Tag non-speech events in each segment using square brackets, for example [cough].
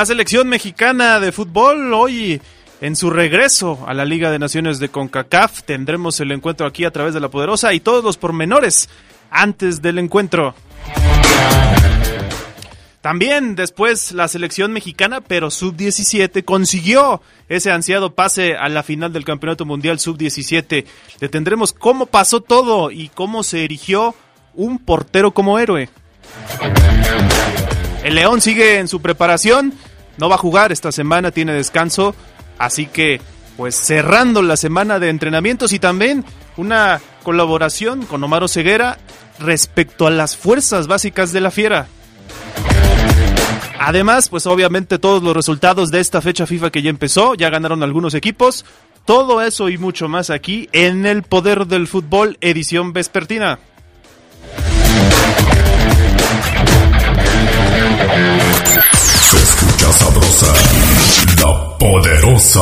La selección mexicana de fútbol hoy en su regreso a la Liga de Naciones de CONCACAF tendremos el encuentro aquí a través de la Poderosa y todos los pormenores antes del encuentro. También después la selección mexicana, pero sub-17, consiguió ese ansiado pase a la final del Campeonato Mundial sub-17. Le tendremos cómo pasó todo y cómo se erigió un portero como héroe. El León sigue en su preparación no va a jugar esta semana, tiene descanso, así que pues cerrando la semana de entrenamientos y también una colaboración con Omar Ceguera respecto a las fuerzas básicas de la Fiera. Además, pues obviamente todos los resultados de esta fecha FIFA que ya empezó, ya ganaron algunos equipos, todo eso y mucho más aquí en el Poder del Fútbol edición vespertina. Sabrosa, la poderosa.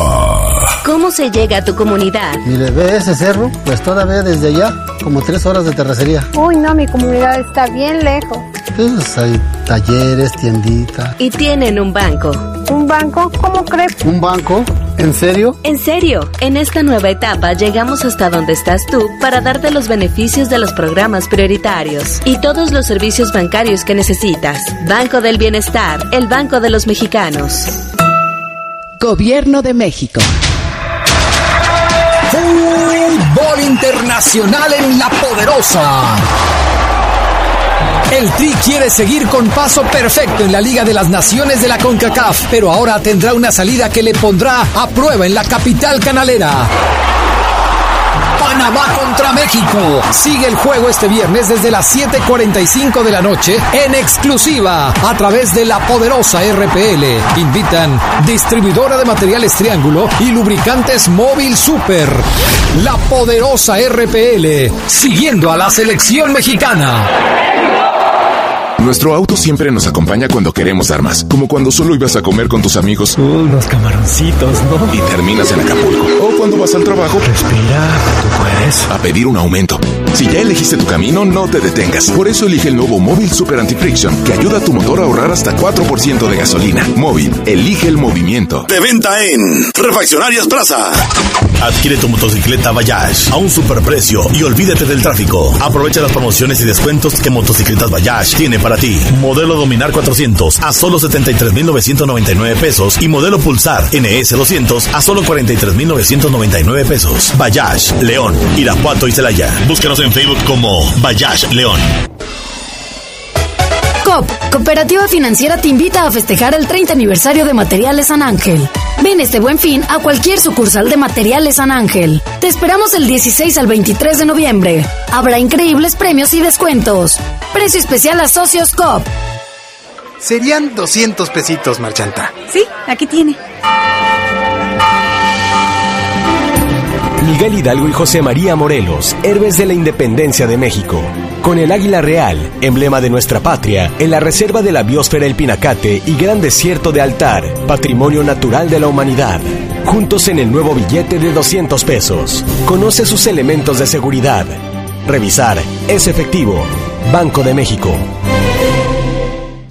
¿Cómo se llega a tu comunidad? Mire, ve ese cerro, pues todavía desde allá, como tres horas de terracería. Uy, no, mi comunidad está bien lejos. Pues hay talleres, tienditas. Y tienen un banco. ¿Un banco? ¿Cómo crees? ¿Un banco? ¿En serio? En serio, en esta nueva etapa llegamos hasta donde estás tú para darte los beneficios de los programas prioritarios y todos los servicios bancarios que necesitas. Banco del Bienestar, el Banco de los Mexicanos. Gobierno de México. Fútbol internacional en la poderosa. El Tri quiere seguir con paso perfecto en la Liga de las Naciones de la CONCACAF, pero ahora tendrá una salida que le pondrá a prueba en la capital canalera. Panamá contra México. Sigue el juego este viernes desde las 7:45 de la noche en exclusiva a través de la poderosa RPL. Invitan distribuidora de materiales Triángulo y lubricantes Móvil Super. La poderosa RPL, siguiendo a la selección mexicana. Nuestro auto siempre nos acompaña cuando queremos armas, como cuando solo ibas a comer con tus amigos. Unos camaroncitos, ¿no? Y terminas en Acapulco. O cuando vas al trabajo. Respira, tú puedes. A pedir un aumento. Si ya elegiste tu camino, no te detengas. Por eso elige el nuevo Móvil Super Anti-Friction, que ayuda a tu motor a ahorrar hasta 4% de gasolina. Móvil, elige el movimiento. De venta en Refaccionarias Plaza. Adquiere tu motocicleta Bayash a un superprecio y olvídate del tráfico. Aprovecha las promociones y descuentos que Motocicletas Bayash tiene para ti. Modelo Dominar 400 a solo 73,999 pesos y modelo Pulsar NS 200 a solo 43,999 pesos. Bayash, León, Irapuato y Celaya. Búscanos en Facebook como Bayash León. COP, Cooperativa Financiera te invita a festejar el 30 aniversario de Materiales San Ángel. Ven este buen fin a cualquier sucursal de Materiales San Ángel. Te esperamos el 16 al 23 de noviembre. Habrá increíbles premios y descuentos. Precio especial a socios COP. Serían 200 pesitos, marchanta. Sí, aquí tiene. Miguel Hidalgo y José María Morelos, héroes de la independencia de México. Con el águila real, emblema de nuestra patria, en la reserva de la biosfera El Pinacate y Gran Desierto de Altar, patrimonio natural de la humanidad. Juntos en el nuevo billete de 200 pesos. Conoce sus elementos de seguridad. Revisar. Es efectivo. Banco de México.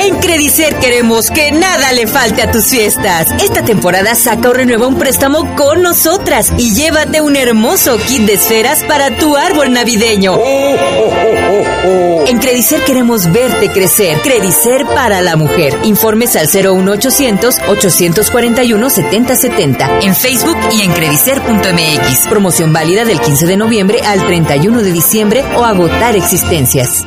En Credicer queremos que nada le falte a tus fiestas. Esta temporada saca o renueva un préstamo con nosotras y llévate un hermoso kit de esferas para tu árbol navideño. En Credicer queremos verte crecer. Credicer para la mujer. Informes al 01800 841 7070 en Facebook y en credicer.mx. Promoción válida del 15 de noviembre al 31 de diciembre o agotar existencias.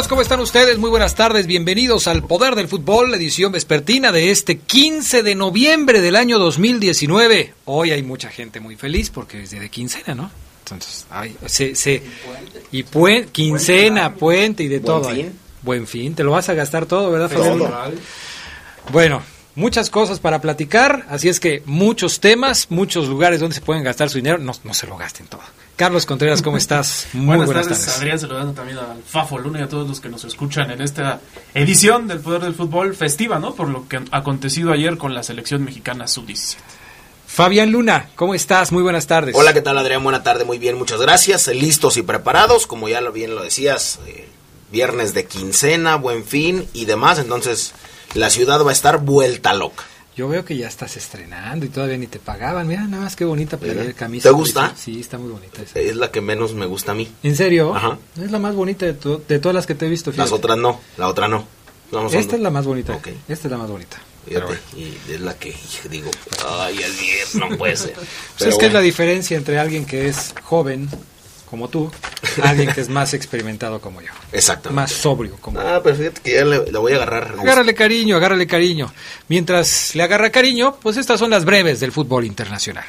Amigos? ¿Cómo están ustedes? Muy buenas tardes, bienvenidos al Poder del Fútbol, edición vespertina de este 15 de noviembre del año 2019. Hoy hay mucha gente muy feliz porque es día de quincena, ¿no? Entonces, ay, se, se, y puen, quincena, puente y de Buen todo. fin. ¿eh? Buen fin, te lo vas a gastar todo, ¿verdad, Todo. Bueno, muchas cosas para platicar, así es que muchos temas, muchos lugares donde se pueden gastar su dinero, no, no se lo gasten todo. Carlos Contreras, ¿cómo estás? [laughs] Muy buenas, tardes, Adrián, saludando también al Fafo Luna y a todos los que nos escuchan en esta edición del Poder del Fútbol festiva, ¿no? Por lo que ha acontecido ayer con la selección mexicana sub-17. Fabián Luna, ¿cómo estás? Muy buenas tardes. Hola, ¿qué tal Adrián? Buena tarde, muy bien, muchas gracias. Listos y preparados, como ya lo bien lo decías, eh, viernes de quincena, buen fin y demás, entonces la ciudad va a estar vuelta loca. Yo veo que ya estás estrenando y todavía ni te pagaban. Mira, nada más qué bonita playera, camisa. ¿Te gusta? Sí, está muy bonita. esa. Es la que menos me gusta a mí. ¿En serio? Ajá. Es la más bonita de, de todas las que te he visto. Las fíjate. otras no, la otra no. Vamos Esta es la más bonita. Ok. Esta es la más bonita. Fíjate, y es la que digo, ay, es viernes, no puede ser. [laughs] Pues es que es la bueno. diferencia entre alguien que es joven, como tú, alguien que es más experimentado como yo. Exactamente. Más sobrio como Ah, pero fíjate que ya le, le voy a agarrar. Agárrale cariño, agárrale cariño. Mientras le agarra cariño, pues estas son las breves del fútbol internacional.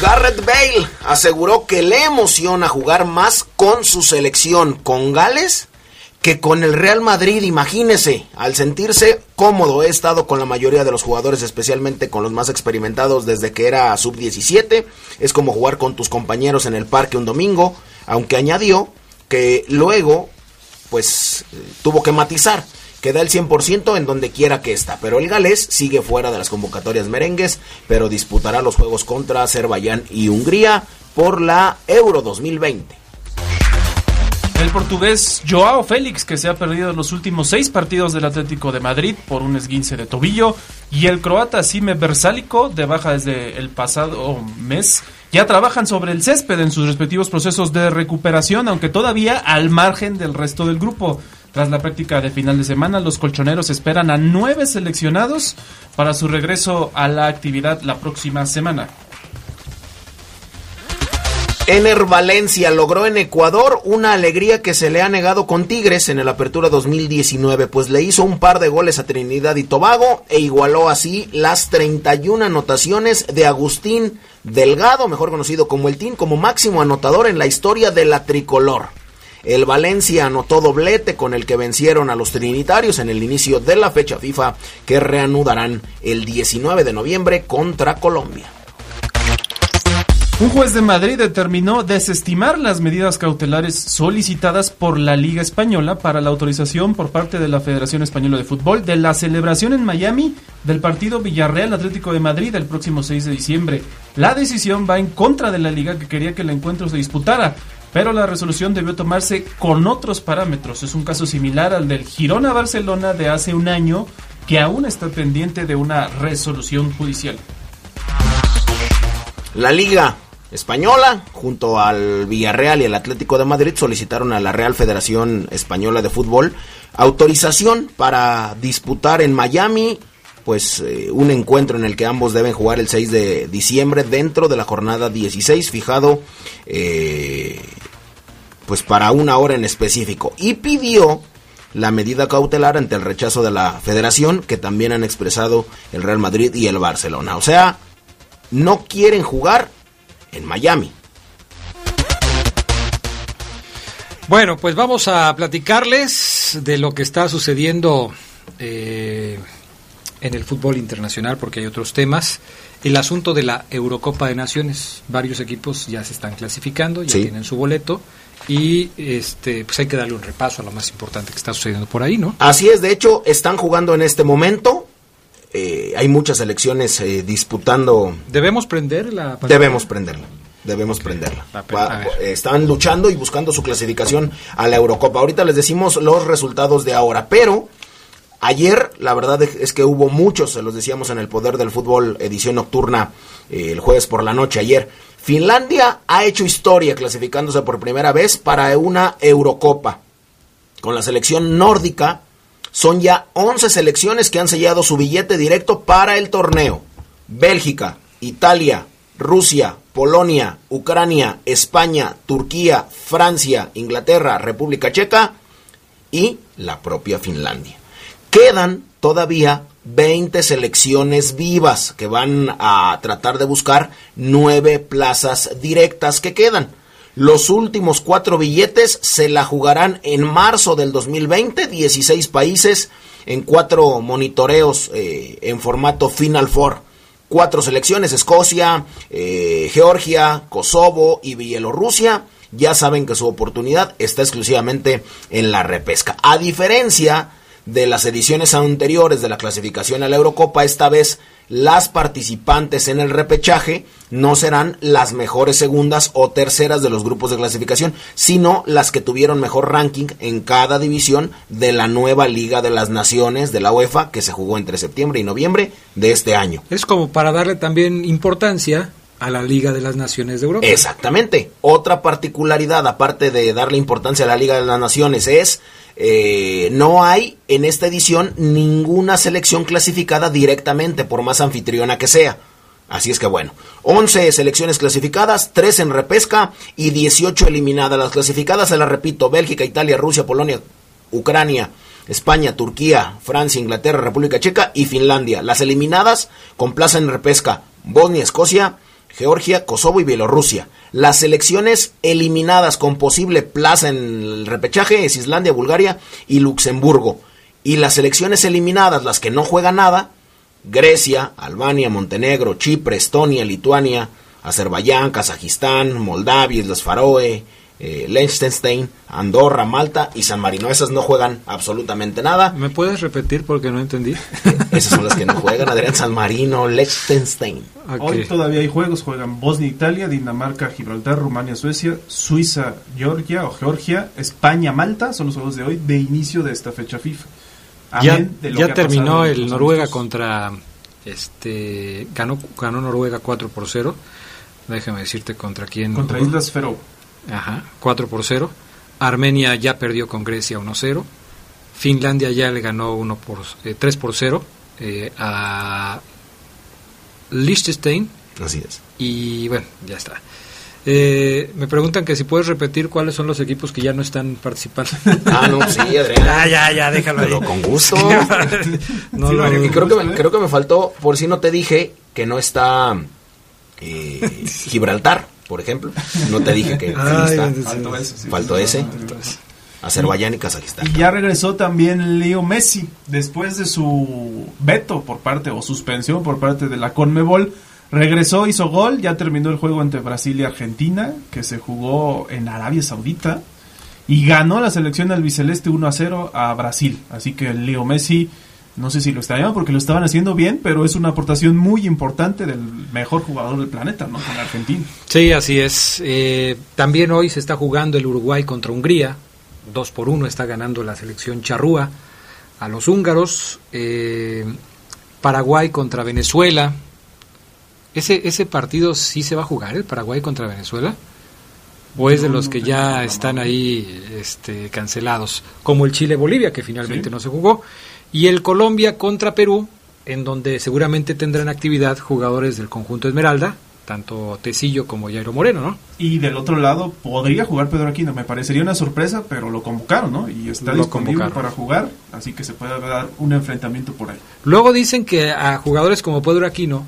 Garrett Bale aseguró que le emociona jugar más con su selección, con Gales, que con el Real Madrid. Imagínese, al sentirse cómodo, he estado con la mayoría de los jugadores, especialmente con los más experimentados desde que era sub-17. Es como jugar con tus compañeros en el parque un domingo, aunque añadió que luego, pues, tuvo que matizar que da el 100% en donde quiera que está. Pero el galés sigue fuera de las convocatorias merengues, pero disputará los juegos contra Azerbaiyán y Hungría por la Euro 2020. El portugués Joao Félix, que se ha perdido los últimos seis partidos del Atlético de Madrid por un esguince de tobillo, y el croata Sime Versálico, de baja desde el pasado mes, ya trabajan sobre el césped en sus respectivos procesos de recuperación, aunque todavía al margen del resto del grupo. Tras la práctica de final de semana, los colchoneros esperan a nueve seleccionados para su regreso a la actividad la próxima semana. Ener Valencia logró en Ecuador una alegría que se le ha negado con Tigres en el Apertura 2019, pues le hizo un par de goles a Trinidad y Tobago e igualó así las 31 anotaciones de Agustín Delgado, mejor conocido como el Team, como máximo anotador en la historia de la tricolor. El Valencia anotó doblete con el que vencieron a los trinitarios en el inicio de la fecha FIFA que reanudarán el 19 de noviembre contra Colombia. Un juez de Madrid determinó desestimar las medidas cautelares solicitadas por la Liga Española para la autorización por parte de la Federación Española de Fútbol de la celebración en Miami del partido Villarreal Atlético de Madrid el próximo 6 de diciembre. La decisión va en contra de la liga que quería que el encuentro se disputara, pero la resolución debió tomarse con otros parámetros. Es un caso similar al del Girona Barcelona de hace un año que aún está pendiente de una resolución judicial. La Liga Española, junto al Villarreal y el Atlético de Madrid, solicitaron a la Real Federación Española de Fútbol autorización para disputar en Miami pues eh, un encuentro en el que ambos deben jugar el 6 de diciembre dentro de la jornada 16 fijado eh, pues para una hora en específico y pidió la medida cautelar ante el rechazo de la federación que también han expresado el Real Madrid y el Barcelona. O sea, no quieren jugar en Miami. Bueno, pues vamos a platicarles de lo que está sucediendo eh, en el fútbol internacional, porque hay otros temas. El asunto de la Eurocopa de Naciones. Varios equipos ya se están clasificando, ya Sí. tienen su boleto. Y este, pues hay que darle un repaso a lo más importante que está sucediendo por ahí, ¿no? Así es, de hecho, están jugando en este momento. Eh, hay muchas selecciones eh, disputando. ¿Debemos prender la Debemos prenderla. Debemos prenderla. Va- eh, están luchando y buscando su clasificación a la Eurocopa. Ahorita les decimos los resultados de ahora, pero ayer la verdad es que hubo muchos, se los decíamos en el Poder del Fútbol, edición nocturna, eh, el jueves por la noche ayer. Finlandia ha hecho historia clasificándose por primera vez para una Eurocopa. Con la selección nórdica son ya 11 selecciones que han sellado su billete directo para el torneo. Bélgica, Italia, Rusia, Polonia, Ucrania, España, Turquía, Francia, Inglaterra, República Checa y la propia Finlandia. Quedan todavía 20 selecciones vivas que van a tratar de buscar nueve plazas directas que quedan. Los últimos cuatro billetes se la jugarán en marzo del 2020, 16 países en cuatro monitoreos eh, en formato Final Four. Cuatro selecciones, Escocia, eh, Georgia, Kosovo y Bielorrusia, ya saben que su oportunidad está exclusivamente en la repesca. A diferencia de las ediciones anteriores de la clasificación a la Eurocopa, esta vez las participantes en el repechaje no serán las mejores segundas o terceras de los grupos de clasificación, sino las que tuvieron mejor ranking en cada división de la nueva Liga de las Naciones de la UEFA que se jugó entre septiembre y noviembre de este año. Es como para darle también importancia a la Liga de las Naciones de Europa. Exactamente. Otra particularidad, aparte de darle importancia a la Liga de las Naciones, es eh, no hay en esta edición ninguna selección clasificada directamente, por más anfitriona que sea. Así es que bueno, 11 selecciones clasificadas, 3 en repesca y 18 eliminadas. Las clasificadas, se las repito, Bélgica, Italia, Rusia, Polonia, Ucrania, España, Turquía, Francia, Inglaterra, República Checa y Finlandia. Las eliminadas con plaza en repesca, Bosnia, Escocia, Georgia, Kosovo y Bielorrusia. Las selecciones eliminadas con posible plaza en el repechaje es Islandia, Bulgaria y Luxemburgo. Y las selecciones eliminadas, las que no juegan nada, Grecia, Albania, Montenegro, Chipre, Estonia, Lituania, Azerbaiyán, Kazajistán, Moldavia, Islas Faroe, eh, Liechtenstein, Andorra, Malta y San Marino. Esas no juegan absolutamente nada. ¿Me puedes repetir porque no entendí? [laughs] Esas son las que no juegan. Adrián San Marino, Liechtenstein. Hoy todavía hay juegos, juegan Bosnia, Italia, Dinamarca, Gibraltar, Rumania, Suecia, Suiza, Georgia o Georgia, España, Malta, son los juegos de hoy de inicio de esta fecha FIFA. Ya, Amén de lo ya terminó el Noruega contra este ganó ganó Noruega 4 por 0. Déjame decirte contra quién. Contra Islas Feroe. Ajá, 4 por 0. Armenia ya perdió con Grecia 1-0. Finlandia ya le ganó 1 por, eh, 3 por 0 eh, a Liechtenstein. Así es. Y bueno, ya está. Eh, me preguntan que si puedes repetir cuáles son los equipos que ya no están participando. Ah, no, sí, Adrián. Ya, [laughs] ya, ya, déjalo Pero ahí. con gusto. [laughs] No, Sí, no, y creo, no, que me, creo que me faltó, por si no te dije, que no está eh, [laughs] Gibraltar, por ejemplo. No te dije que [laughs] Ay, está. Faltó ese, sí. Faltó ese. Azerbaiyán y Kazajistán. Y ya regresó también Leo Messi después de su veto por parte o suspensión por parte de la Conmebol. Regresó, hizo gol, ya terminó el juego entre Brasil y Argentina, que se jugó en Arabia Saudita, y ganó la selección albiceleste 1 a 0 a Brasil. Así que Leo Messi, no sé si lo extrañaban porque lo estaban haciendo bien, pero es una aportación muy importante del mejor jugador del planeta, ¿no? Con Argentina. Sí, así es. Eh, también hoy se está jugando el Uruguay contra Hungría. 2 por 1 está ganando la selección charrúa a los húngaros. Eh, Paraguay contra Venezuela. ¿Ese, ¿Ese partido sí se va a jugar, el Paraguay contra Venezuela? ¿O es de los que ya están ahí este, cancelados? Como el Chile-Bolivia, que finalmente no se jugó. Y el Colombia contra Perú, en donde seguramente tendrán actividad jugadores del conjunto Esmeralda, tanto Tecillo como Jairo Moreno, ¿no? Y del otro lado podría jugar Pedro Aquino, me parecería una sorpresa, pero lo convocaron, ¿no? Y está Lo disponible convocaron. para jugar, así que se puede dar un enfrentamiento por ahí. Luego dicen que a jugadores como Pedro Aquino,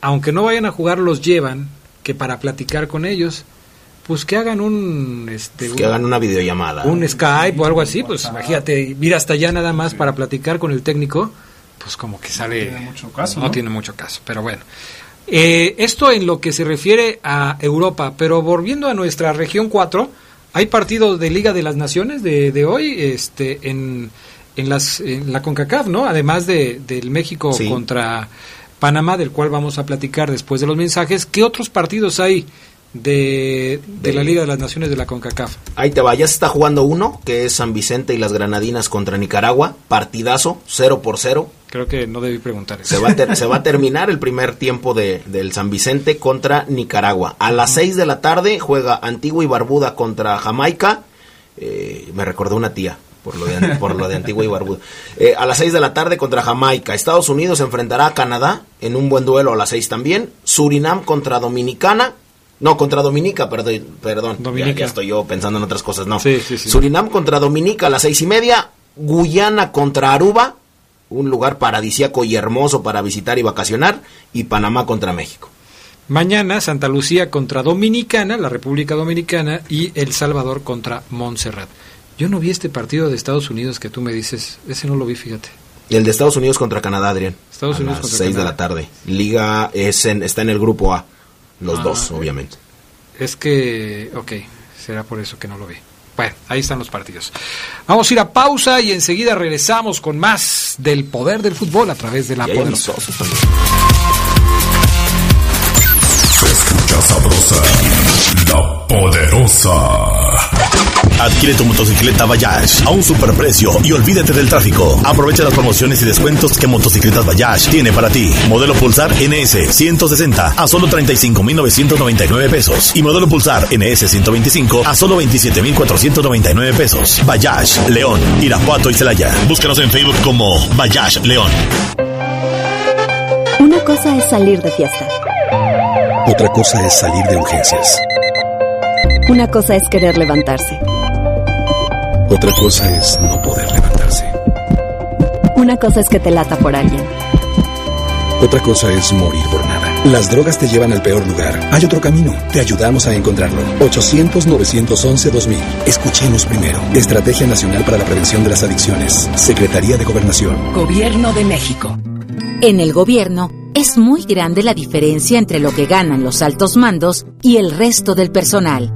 aunque no vayan a jugar, los llevan que para platicar con ellos, pues que hagan un este Que hagan una videollamada. un Skype o algo así, pues imagínate, ir hasta allá nada más para platicar con el técnico, pues como que sale... tiene mucho caso, no ¿no? tiene mucho caso, pero bueno. Eh, esto en lo que se refiere a Europa, pero volviendo a nuestra región 4, hay partidos de Liga de las Naciones de, de hoy este, en, en, las, en la CONCACAF, ¿no? Además de, del México Sí. contra Panamá, del cual vamos a platicar después de los mensajes. ¿Qué otros partidos hay de, de la Liga de las Naciones de la CONCACAF? Ahí te va, ya se está jugando uno, que es San Vicente y las Granadinas contra Nicaragua. Partidazo, 0 por 0. Creo que no debí preguntar eso. Se va a, ter- se va a terminar el primer tiempo de, del San Vicente contra Nicaragua. A las 6 de la tarde juega Antigua y Barbuda contra Jamaica. Eh, me recordó una tía por lo de, por lo de Antigua y Barbuda. Eh, a las 6 de la tarde contra Jamaica. Estados Unidos enfrentará a Canadá en un buen duelo a las 6 también. Surinam contra Dominicana. No, contra Dominica, perdón. perdón. Dominica. Ya, estoy yo pensando en otras cosas. No. Sí, sí, sí. Surinam contra Dominica a las seis y media. Guyana contra Aruba. Un lugar paradisíaco y hermoso para visitar y vacacionar. Y Panamá contra México. Mañana Santa Lucía contra Dominicana, la República Dominicana, y El Salvador contra Montserrat. Yo no vi este partido de Estados Unidos que tú me dices, ese no lo vi, fíjate. Y el de Estados Unidos contra Canadá, Adrián. Estados a Unidos las contra 6 de Canadá. la tarde. Liga es en- está en el grupo A. Los Ah, dos, obviamente. Es que, ok, será por eso que no lo vi. Bueno, ahí están los partidos. Vamos a ir a pausa y enseguida regresamos con más del poder del fútbol a través de la poderosa. Se escucha sabrosa, la poderosa. Adquiere tu motocicleta Bayash a un superprecio y olvídate del tráfico. Aprovecha las promociones y descuentos que Motocicletas Bayash tiene para ti. Modelo Pulsar NS 160 a solo 35,999 pesos y modelo Pulsar NS 125 a solo 27,499 pesos. Bayash, León, Irapuato y Celaya. Búscanos en Facebook como Bayash León. Una cosa es salir de fiesta. Otra cosa es salir de urgencias. Una cosa es querer levantarse. Otra cosa es no poder levantarse. Una cosa es que te lata por alguien. Otra cosa es morir por nada. Las drogas te llevan al peor lugar. Hay otro camino. Te ayudamos a encontrarlo. 800-911-2000. Escuchemos primero. Estrategia Nacional para la Prevención de las Adicciones. Secretaría de Gobernación. Gobierno de México. En el gobierno es muy grande la diferencia entre lo que ganan los altos mandos y el resto del personal.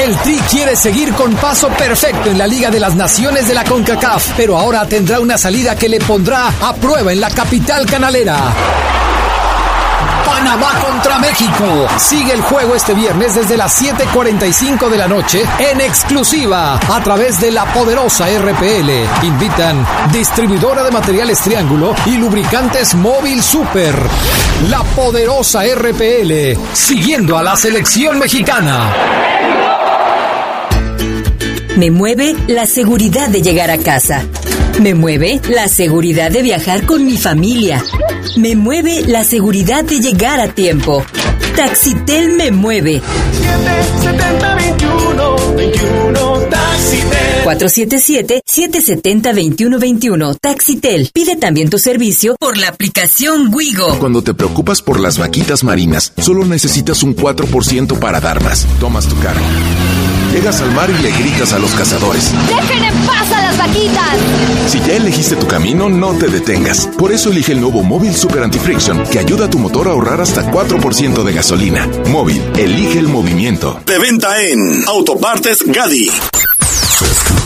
El Tri quiere seguir con paso perfecto en la Liga de las Naciones de la CONCACAF, pero ahora tendrá una salida que le pondrá a prueba en la capital canalera. Panamá contra México. Sigue el juego este viernes desde las 7:45 de la noche en exclusiva a través de la poderosa RPL. Invitan distribuidora de materiales Triángulo y lubricantes Móvil Super. La poderosa RPL, siguiendo a la selección mexicana. Me mueve la seguridad de llegar a casa. Me mueve la seguridad de viajar con mi familia. Me mueve la seguridad de llegar a tiempo. Taxitel me mueve. 477-770-2121. Taxitel. Pide también tu servicio por la aplicación Wigo. Cuando te preocupas por las vaquitas marinas, solo necesitas un 4% para dar más. Tomas tu cargo. Llegas al mar y le gritas a los cazadores. ¡Dejen en paz a las vaquitas! Si ya elegiste tu camino, no te detengas. Por eso elige el nuevo Móvil Super Anti-Friction, que ayuda a tu motor a ahorrar hasta 4% de gasolina. Móvil, elige el movimiento. De venta en Autopartes Gadi.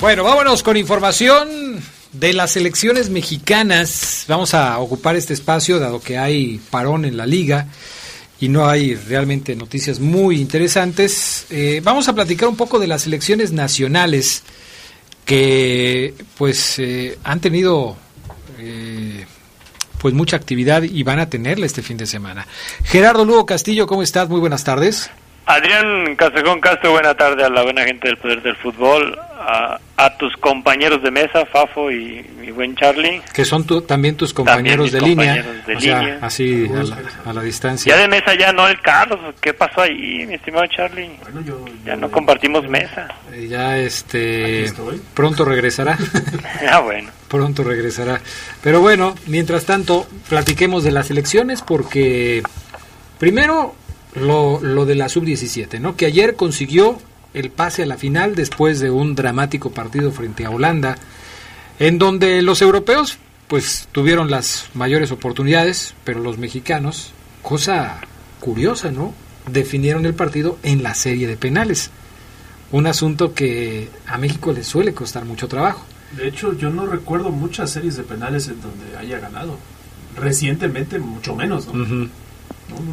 Bueno, vámonos con información de las elecciones mexicanas. Vamos a ocupar este espacio dado que hay parón en la liga y no hay realmente noticias muy interesantes. Eh, vamos a platicar un poco de las elecciones nacionales que pues eh, han tenido eh, pues mucha actividad y van a tenerla este fin de semana. Gerardo Lugo Castillo, ¿cómo estás? Muy buenas tardes. Adrián Casejón Castro, buena tarde a la buena gente del Poder del Fútbol, a, a tus compañeros de mesa, Fafo y mi buen Charlie. Que son tu, también tus compañeros También mis de línea. compañeros de o sea, línea. así a la, a la distancia. Ya de mesa ya no el Carlos, ¿qué pasó ahí, mi estimado Charlie? ya no compartimos mesa. Eh, Ya este pronto regresará. [laughs] ah, bueno. pronto regresará. Pero bueno, mientras tanto, platiquemos de las elecciones porque primero lo, lo de la sub-17, ¿no? Que ayer consiguió el pase a la final después de un dramático partido frente a Holanda, en donde los europeos pues tuvieron las mayores oportunidades, pero los mexicanos, cosa curiosa, ¿no? Definieron el partido en la serie de penales. Un asunto que a México le suele costar mucho trabajo. De hecho, yo no recuerdo muchas series de penales en donde haya ganado. Recientemente, mucho menos, ¿no?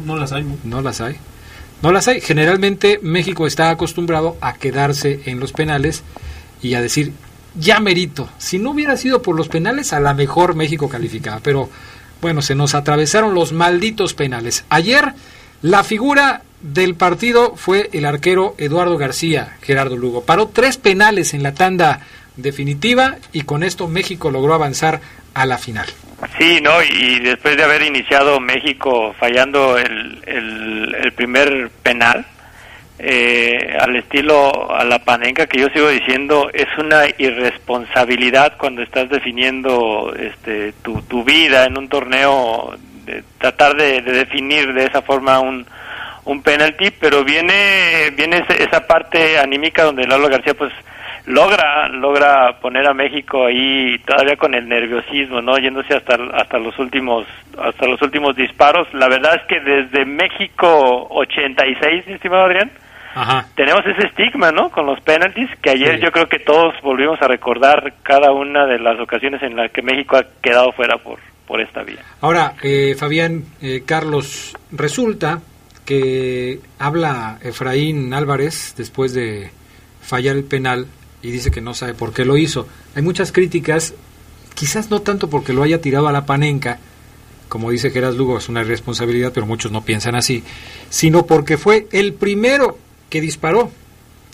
No, las hay. ¿no? Las hay. No las hay. Generalmente México está acostumbrado a quedarse en los penales y a decir, ya merito. Si no hubiera sido por los penales, a la mejor México calificaba. Pero bueno, se nos atravesaron los malditos penales. Ayer la figura del partido fue el arquero Eduardo García, Gerardo Lugo. Paró tres penales en la tanda definitiva y con esto México logró avanzar a la final. Sí, ¿no? Y después de haber iniciado México fallando el, el, primer penal, eh, al estilo a la panenca que yo sigo diciendo es una irresponsabilidad cuando estás definiendo este tu, tu vida en un torneo de tratar de, de definir de esa forma un un penalti pero viene viene esa parte anímica donde Lalo García pues logra logra poner a México ahí todavía con el nerviosismo no yéndose hasta hasta los últimos hasta los últimos disparos la verdad es que desde México 86 mi estimado Adrián Ajá. tenemos ese estigma, ¿no? Con los penaltis, que ayer yo creo que todos volvimos a recordar cada una de las ocasiones en las que México ha quedado fuera por, por esta vía. Ahora, eh, Fabián, eh, Carlos, resulta que habla Efraín Álvarez después de fallar el penal y dice que no sabe por qué lo hizo. Hay muchas críticas, quizás no tanto porque lo haya tirado a la panenca, como dice Geras Lugo, es una irresponsabilidad, pero muchos no piensan así, sino porque fue el primero que disparó.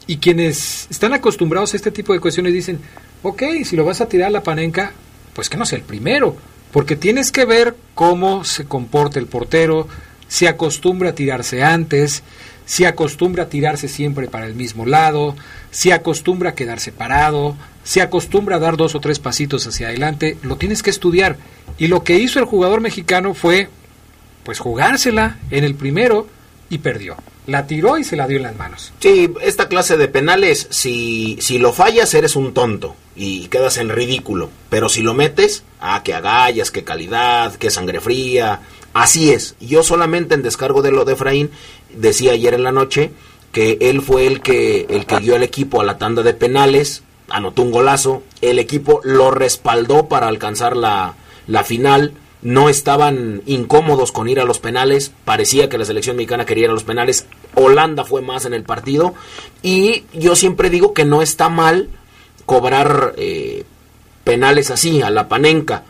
Y quienes están acostumbrados a este tipo de cuestiones dicen, ok, si lo vas a tirar a la panenca, pues que no sea el primero, porque tienes que ver cómo se comporta el portero, si acostumbra a tirarse antes, si acostumbra a tirarse siempre para el mismo lado, si acostumbra a quedarse parado, si acostumbra a dar dos o tres pasitos hacia adelante, lo tienes que estudiar. Y lo que hizo el jugador mexicano fue, pues jugársela en el primero y perdió. La tiró y se la dio en las manos. Sí, esta clase de penales, si, si lo fallas, eres un tonto y quedas en ridículo. Pero si lo metes, ah, que agallas, que calidad, que sangre fría. Así es. Yo solamente en descargo de lo de Efraín, decía ayer en la noche que él fue el que, el que guió al equipo a la tanda de penales, anotó un golazo, el equipo lo respaldó para alcanzar la, la final no estaban incómodos con ir a los penales, parecía que la selección mexicana quería ir a los penales, Holanda fue más en el partido y yo siempre digo que no está mal cobrar eh, penales así, a la panenca,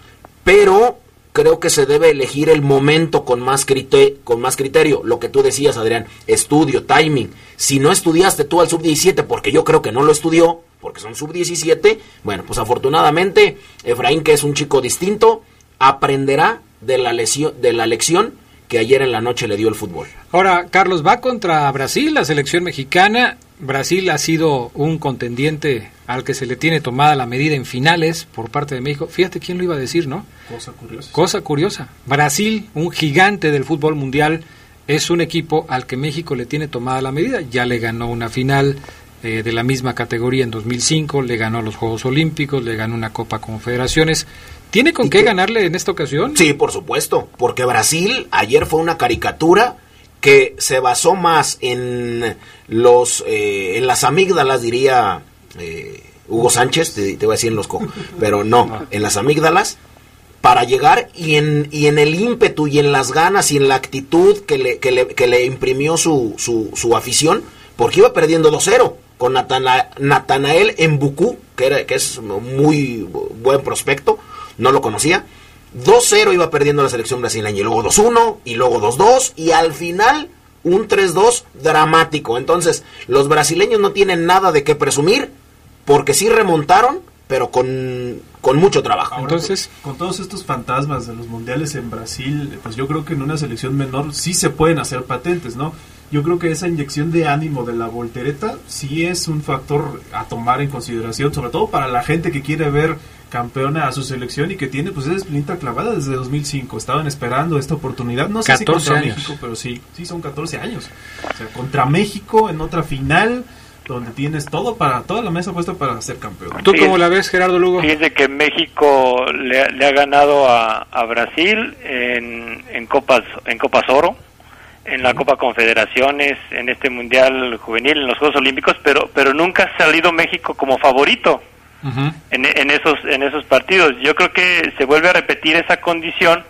pero creo que se debe elegir el momento con más, criterio, con más criterio, lo que tú decías Adrián, estudio, timing, si no estudiaste tú al sub-17, porque yo creo que no lo estudió, porque son sub-17, bueno, pues afortunadamente Efraín, que es un chico distinto, aprenderá de la, lesión, de la lección que ayer en la noche le dio el fútbol. Ahora, Carlos, va contra Brasil, la selección mexicana, Brasil ha sido un contendiente al que se le tiene tomada la medida en finales por parte de México. Fíjate quién lo iba a decir, ¿no? Cosa curiosa. Cosa curiosa. Brasil, un gigante del fútbol mundial, es un equipo al que México le tiene tomada la medida. Ya le ganó una final eh, de la misma categoría en 2005, le ganó los Juegos Olímpicos, le ganó una Copa Confederaciones. ¿Tiene con qué ganarle en esta ocasión? Sí, por supuesto, porque Brasil ayer fue una caricatura que se basó más en los eh, en las amígdalas diría eh, Hugo Sánchez te, te voy a decir en los co [laughs] pero no en las amígdalas para llegar y en, y en el ímpetu y en las ganas y en la actitud que le, que le, que le imprimió su, su, su afición porque iba perdiendo 2-0 con Natana, Natanael Mbuku que, era, que es muy buen prospecto no lo conocía 2-0 iba perdiendo la selección brasileña y luego 2-1 y luego 2-2 y al final un 3-2 dramático. Entonces, los brasileños no tienen nada de qué presumir porque sí remontaron, pero con, con mucho trabajo. Ahora, Entonces, con, con, todos estos fantasmas de los mundiales en Brasil, pues yo creo que en una selección menor sí se pueden hacer patentes, ¿no? Yo creo que esa inyección de ánimo de la voltereta sí es un factor a tomar en consideración, sobre todo para la gente que quiere ver campeona a su selección y que tiene pues esa espinita clavada desde 2005. Estaban esperando esta oportunidad, no sé si contra años. México, pero sí, sí son 14 años. O sea, contra México en otra final donde tienes todo para toda la mesa puesta para ser campeón. ¿Tú cómo la ves, Gerardo Lugo? Fíjese que México le, le ha ganado a, a Brasil en, en copas en Copas Oro, en la Copa Confederaciones, en este Mundial Juvenil, en los Juegos Olímpicos, pero pero nunca ha salido México como favorito. Uh -huh. en, en, esos en esos partidos. Yo creo que se vuelve a repetir esa condición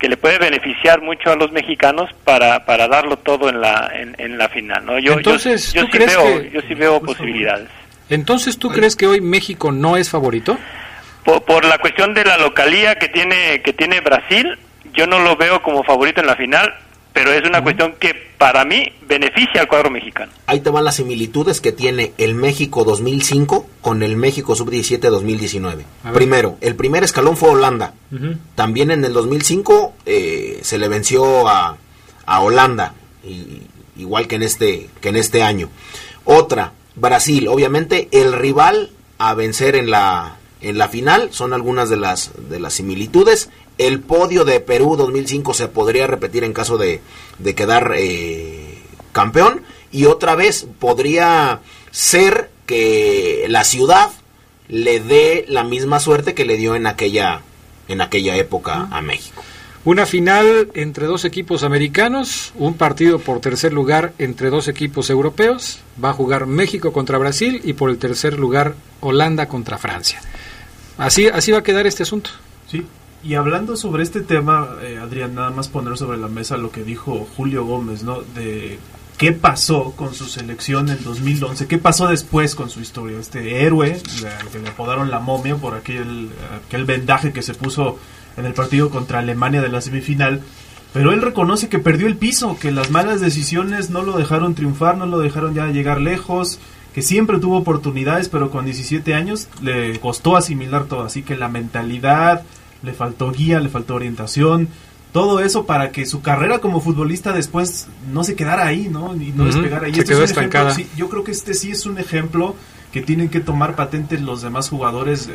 que le puede beneficiar mucho a los mexicanos para, para darlo todo en la en, en la final, ¿no? Yo Entonces, yo, yo ¿tú sí veo que- yo sí veo posibilidades. Entonces, ¿tú crees que hoy México no es favorito? Por, por la cuestión de la localía que tiene que tiene Brasil, yo no lo veo como favorito en la final, pero es una cuestión que para mí beneficia al cuadro mexicano. Ahí te van las similitudes que tiene el México 2005 con el México sub-17 2019. A ver. Primero, el primer escalón fue Holanda. También en el 2005 eh, se le venció a, a Holanda, y- igual que en este que en este año. Otra, Brasil, obviamente el rival a vencer en la en la final son algunas de las de las similitudes. El podio de Perú 2005 se podría repetir en caso de, de quedar eh, campeón y otra vez podría ser que la ciudad le dé la misma suerte que le dio en aquella en aquella época a México. Una final entre dos equipos americanos, un partido por tercer lugar entre dos equipos europeos. Va a jugar México contra Brasil y por el tercer lugar Holanda contra Francia. Así, así va a quedar este asunto. Sí. Y hablando sobre este tema, eh, Adrián, nada más poner sobre la mesa lo que dijo Julio Gómez, ¿no? De qué pasó con su selección en 2011, qué pasó después con su historia. Este héroe, la- que le apodaron la momia por aquel, aquel vendaje que se puso en el partido contra Alemania de la semifinal. Pero él reconoce que perdió el piso, que las malas decisiones no lo dejaron triunfar, no lo dejaron ya llegar lejos, que siempre tuvo oportunidades, pero con 17 años le costó asimilar todo. Así que la mentalidad, le faltó guía, le faltó orientación, todo eso para que su carrera como futbolista después no se quedara ahí, ¿no? Y no Ujú, despegara. Y se este quedó es un ejemplo, sí, yo creo que este sí es un ejemplo que tienen que tomar patentes los demás jugadores, eh,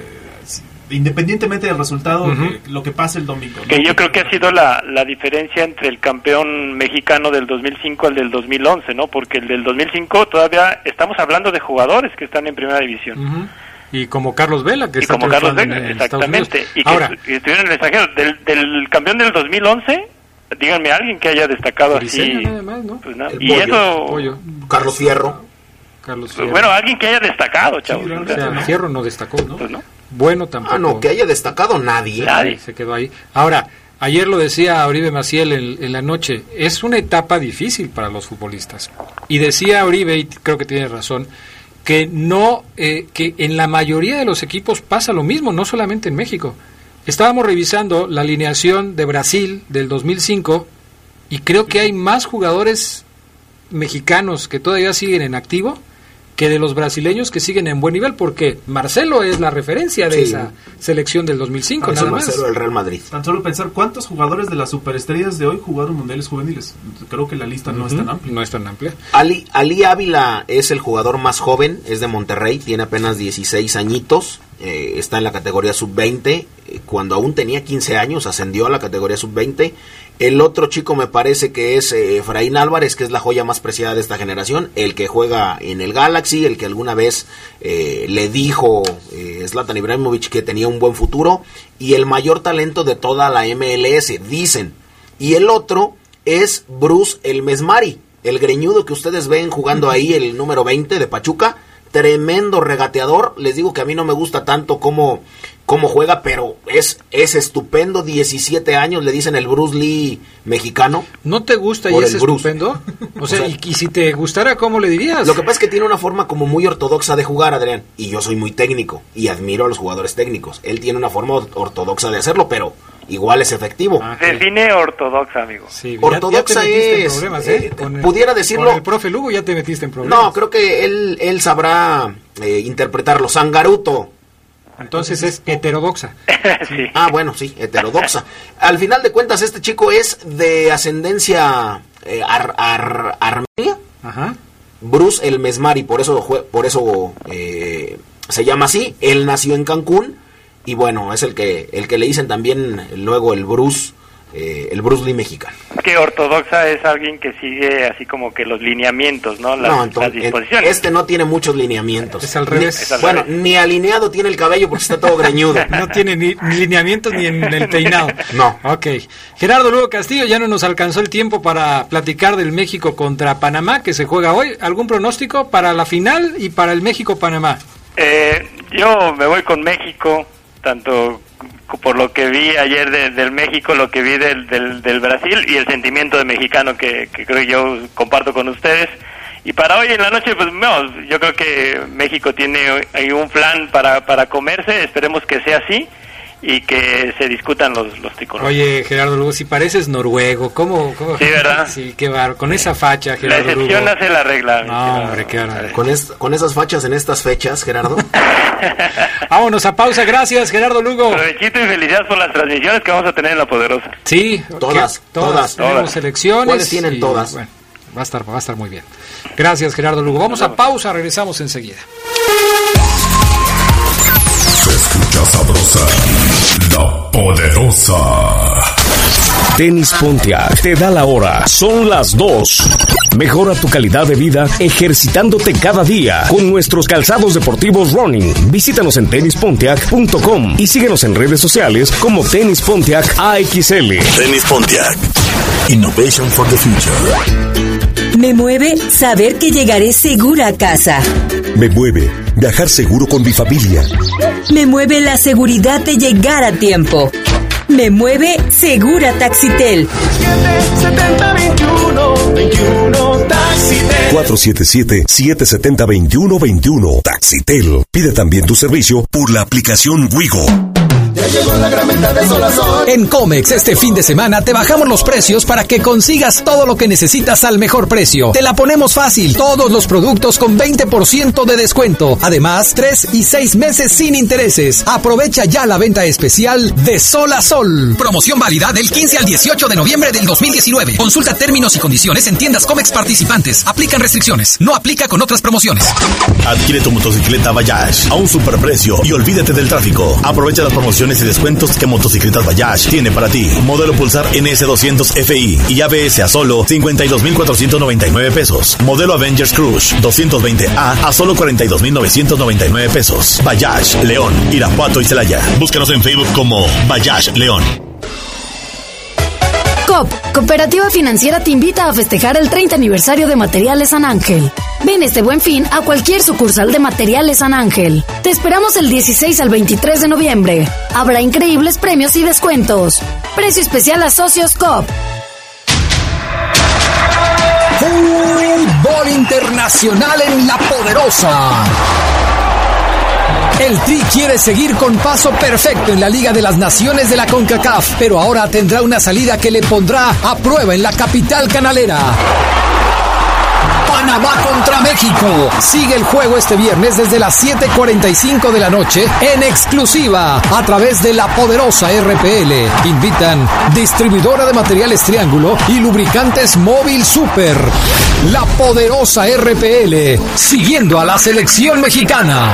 independientemente del resultado, que- lo que pase el domingo. ¿no? Que yo creo que ha sido la, la diferencia entre el campeón mexicano del 2005 al del 2011, ¿no? Porque el del 2005 todavía estamos hablando de jugadores que están en primera división. Y como Carlos Vela, que y está como Carlos Vega, en- exactamente. Y que, Ahora, estuvieron en el extranjero. Del, del campeón del 2011, díganme alguien que haya destacado Briseño así. nada más, ¿no? Pues nada. El y pollo, eso, Pollo, Carlos Fierro. Carlos pues, Fierro. bueno, alguien que haya destacado, chavos. realmente O sea, no. Fierro no destacó, ¿no? Pues no. Bueno tampoco. Ah, no, que haya destacado nadie. Nadie. Se quedó ahí. Ahora, ayer lo decía Oribe Maciel en, en la noche, es una etapa difícil para los futbolistas. Y decía Oribe, y creo que tiene razón, que no, eh, que en la mayoría de los equipos pasa lo mismo, no solamente en México. Estábamos revisando la alineación de Brasil del 2005 y creo que hay más jugadores mexicanos que todavía siguen en activo que de los brasileños que siguen en buen nivel, porque Marcelo es la referencia de Sí. esa selección del 2005, Eso nada más. Marcelo del Real Madrid. Tan solo pensar cuántos jugadores de las superestrellas de hoy jugaron mundiales juveniles. Creo que la lista no es tan amplia. No es tan amplia. Ali, Ali Ávila es el jugador más joven, es de Monterrey, tiene apenas 16 añitos, eh, está en la categoría sub-20, eh, cuando aún tenía 15 años ascendió a la categoría sub-20. El otro chico me parece que es eh, Efraín Álvarez, que es la joya más preciada de esta generación, el que juega en el Galaxy, el que alguna vez eh, le dijo eh, Zlatan Ibrahimovic que tenía un buen futuro, y el mayor talento de toda la MLS, dicen. Y el otro es Bruce El Mesmari, el greñudo que ustedes ven jugando ahí, el número 20 de Pachuca. Tremendo regateador. Les digo que a mí no me gusta tanto cómo, cómo juega, pero es, es estupendo. 17 años, le dicen el Bruce Lee mexicano. ¿No te gusta y es estupendo? [laughs] O sea, O sea, y, y si te gustara, ¿cómo le dirías? Lo que pasa es que tiene una forma como muy ortodoxa de jugar, Adrián. Y yo soy muy técnico y admiro a los jugadores técnicos. Él tiene una forma or- ortodoxa de hacerlo, pero igual es efectivo. Define ortodoxa, amigo. Sí, Ortodoxa ya, ya te metiste en es, problemas, ¿eh? eh, Con el- pudiera decirlo- Con el profe Lugo ya te metiste en problemas. No, creo que él, él sabrá eh, interpretarlo. Sangaruto. Entonces es heterodoxa. [laughs] Ah, bueno, sí, heterodoxa. Al final de cuentas, este chico es de ascendencia eh, ar- ar- armenia. Ajá. Bruce el Mesmari, por eso, por eso eh, se llama así. Él nació en Cancún y bueno, es el que, el que le dicen también luego el Bruce, eh, el Bruce Lee mexicano. Que ortodoxa es alguien que sigue así como que los lineamientos, ¿no? Las, No, las entonces, disposiciones. este no tiene muchos lineamientos. Es al Ni- revés. Es al bueno, revés. ni alineado tiene el cabello porque está todo greñudo. [laughs] No tiene ni, ni lineamientos ni en el peinado. [laughs] No. Ok. Gerardo Lugo Castillo, ya no nos alcanzó el tiempo para platicar del México contra Panamá, que se juega hoy. ¿Algún pronóstico para la final y para el México-Panamá? Eh, yo me voy con México, tanto por lo que vi ayer de- del México, lo que vi del, del, del Brasil y el sentimiento de mexicano que, que creo yo comparto con ustedes. Y para hoy en la noche, pues no, yo creo que México tiene ahí un plan para, para comerse, esperemos que sea así y que se discutan los, los tricolores. Oye, Gerardo Lugo, si pareces noruego, ¿cómo? cómo? Sí, ¿verdad? [laughs] Sí, qué bar, con esa facha, La Gerardo Lugo. excepción hace la regla. No, hombre, qué barbaridad. Con, est- con esas fachas en estas fechas, Gerardo. [laughs] Vámonos a pausa, gracias, Gerardo Lugo. Provechito y felicidades por las transmisiones que vamos a tener en La Poderosa. Sí, Todas, todas. Tenemos Todas. elecciones. ¿Cuáles tienen y, todas? Bueno, va a estar, va a estar muy bien. Gracias, Gerardo Lugo. Vamos a pausa, regresamos enseguida. Se escucha sabrosa, la poderosa. Tenis Pontiac te da la hora. Son las 2. Mejora tu calidad de vida ejercitándote cada día con nuestros calzados deportivos running. Visítanos en tenispontiac.com y síguenos en redes sociales como Tenis Pontiac AXL. Tenis Pontiac. Innovation for the future. Me mueve saber que llegaré segura a casa. Me mueve viajar seguro con mi familia. Me mueve la seguridad de llegar a tiempo. Me mueve Segura Taxitel. 477-770-2121. Taxitel. Pide también tu servicio por la aplicación Wigo. Ya llegó la gran venta de Sol a Sol. En Comex este fin de semana te bajamos los precios para que consigas todo lo que necesitas al mejor precio. Te la ponemos fácil, todos los productos con 20% de descuento. Además, 3 y 6 meses sin intereses. Aprovecha ya la venta especial de Sol a Sol. Promoción válida del 15 al 18 de noviembre del 2019. Consulta términos y condiciones en tiendas Comex participantes. Aplican restricciones. No aplica con otras promociones. Adquiere tu motocicleta Bayash a un superprecio y olvídate del tráfico. Aprovecha las promociones y descuentos que Motocicletas Bayash tiene para ti. Modelo Pulsar NS200 FI y ABS a solo 52,499 pesos. Modelo Avengers Cruise 220A a solo 42,999 pesos. Bayash, León, Irapuato y Celaya. Búscanos en Facebook como Bayash León. COP, Cooperativa Financiera te invita a festejar el 30 aniversario de Materiales San Ángel. Ven este buen fin a cualquier sucursal de Materiales San Ángel. Te esperamos el 16 al 23 de noviembre. Habrá increíbles premios y descuentos. Precio especial a socios COP. Fútbol internacional en la poderosa. El Tri quiere seguir con paso perfecto en la Liga de las Naciones de la CONCACAF, pero ahora tendrá una salida que le pondrá a prueba en la capital canalera. Panamá contra México. Sigue el juego este viernes desde las 7:45 de la noche en exclusiva a través de la poderosa RPL. Invitan distribuidora de materiales Triángulo y lubricantes Móvil Super. La poderosa RPL, siguiendo a la selección mexicana.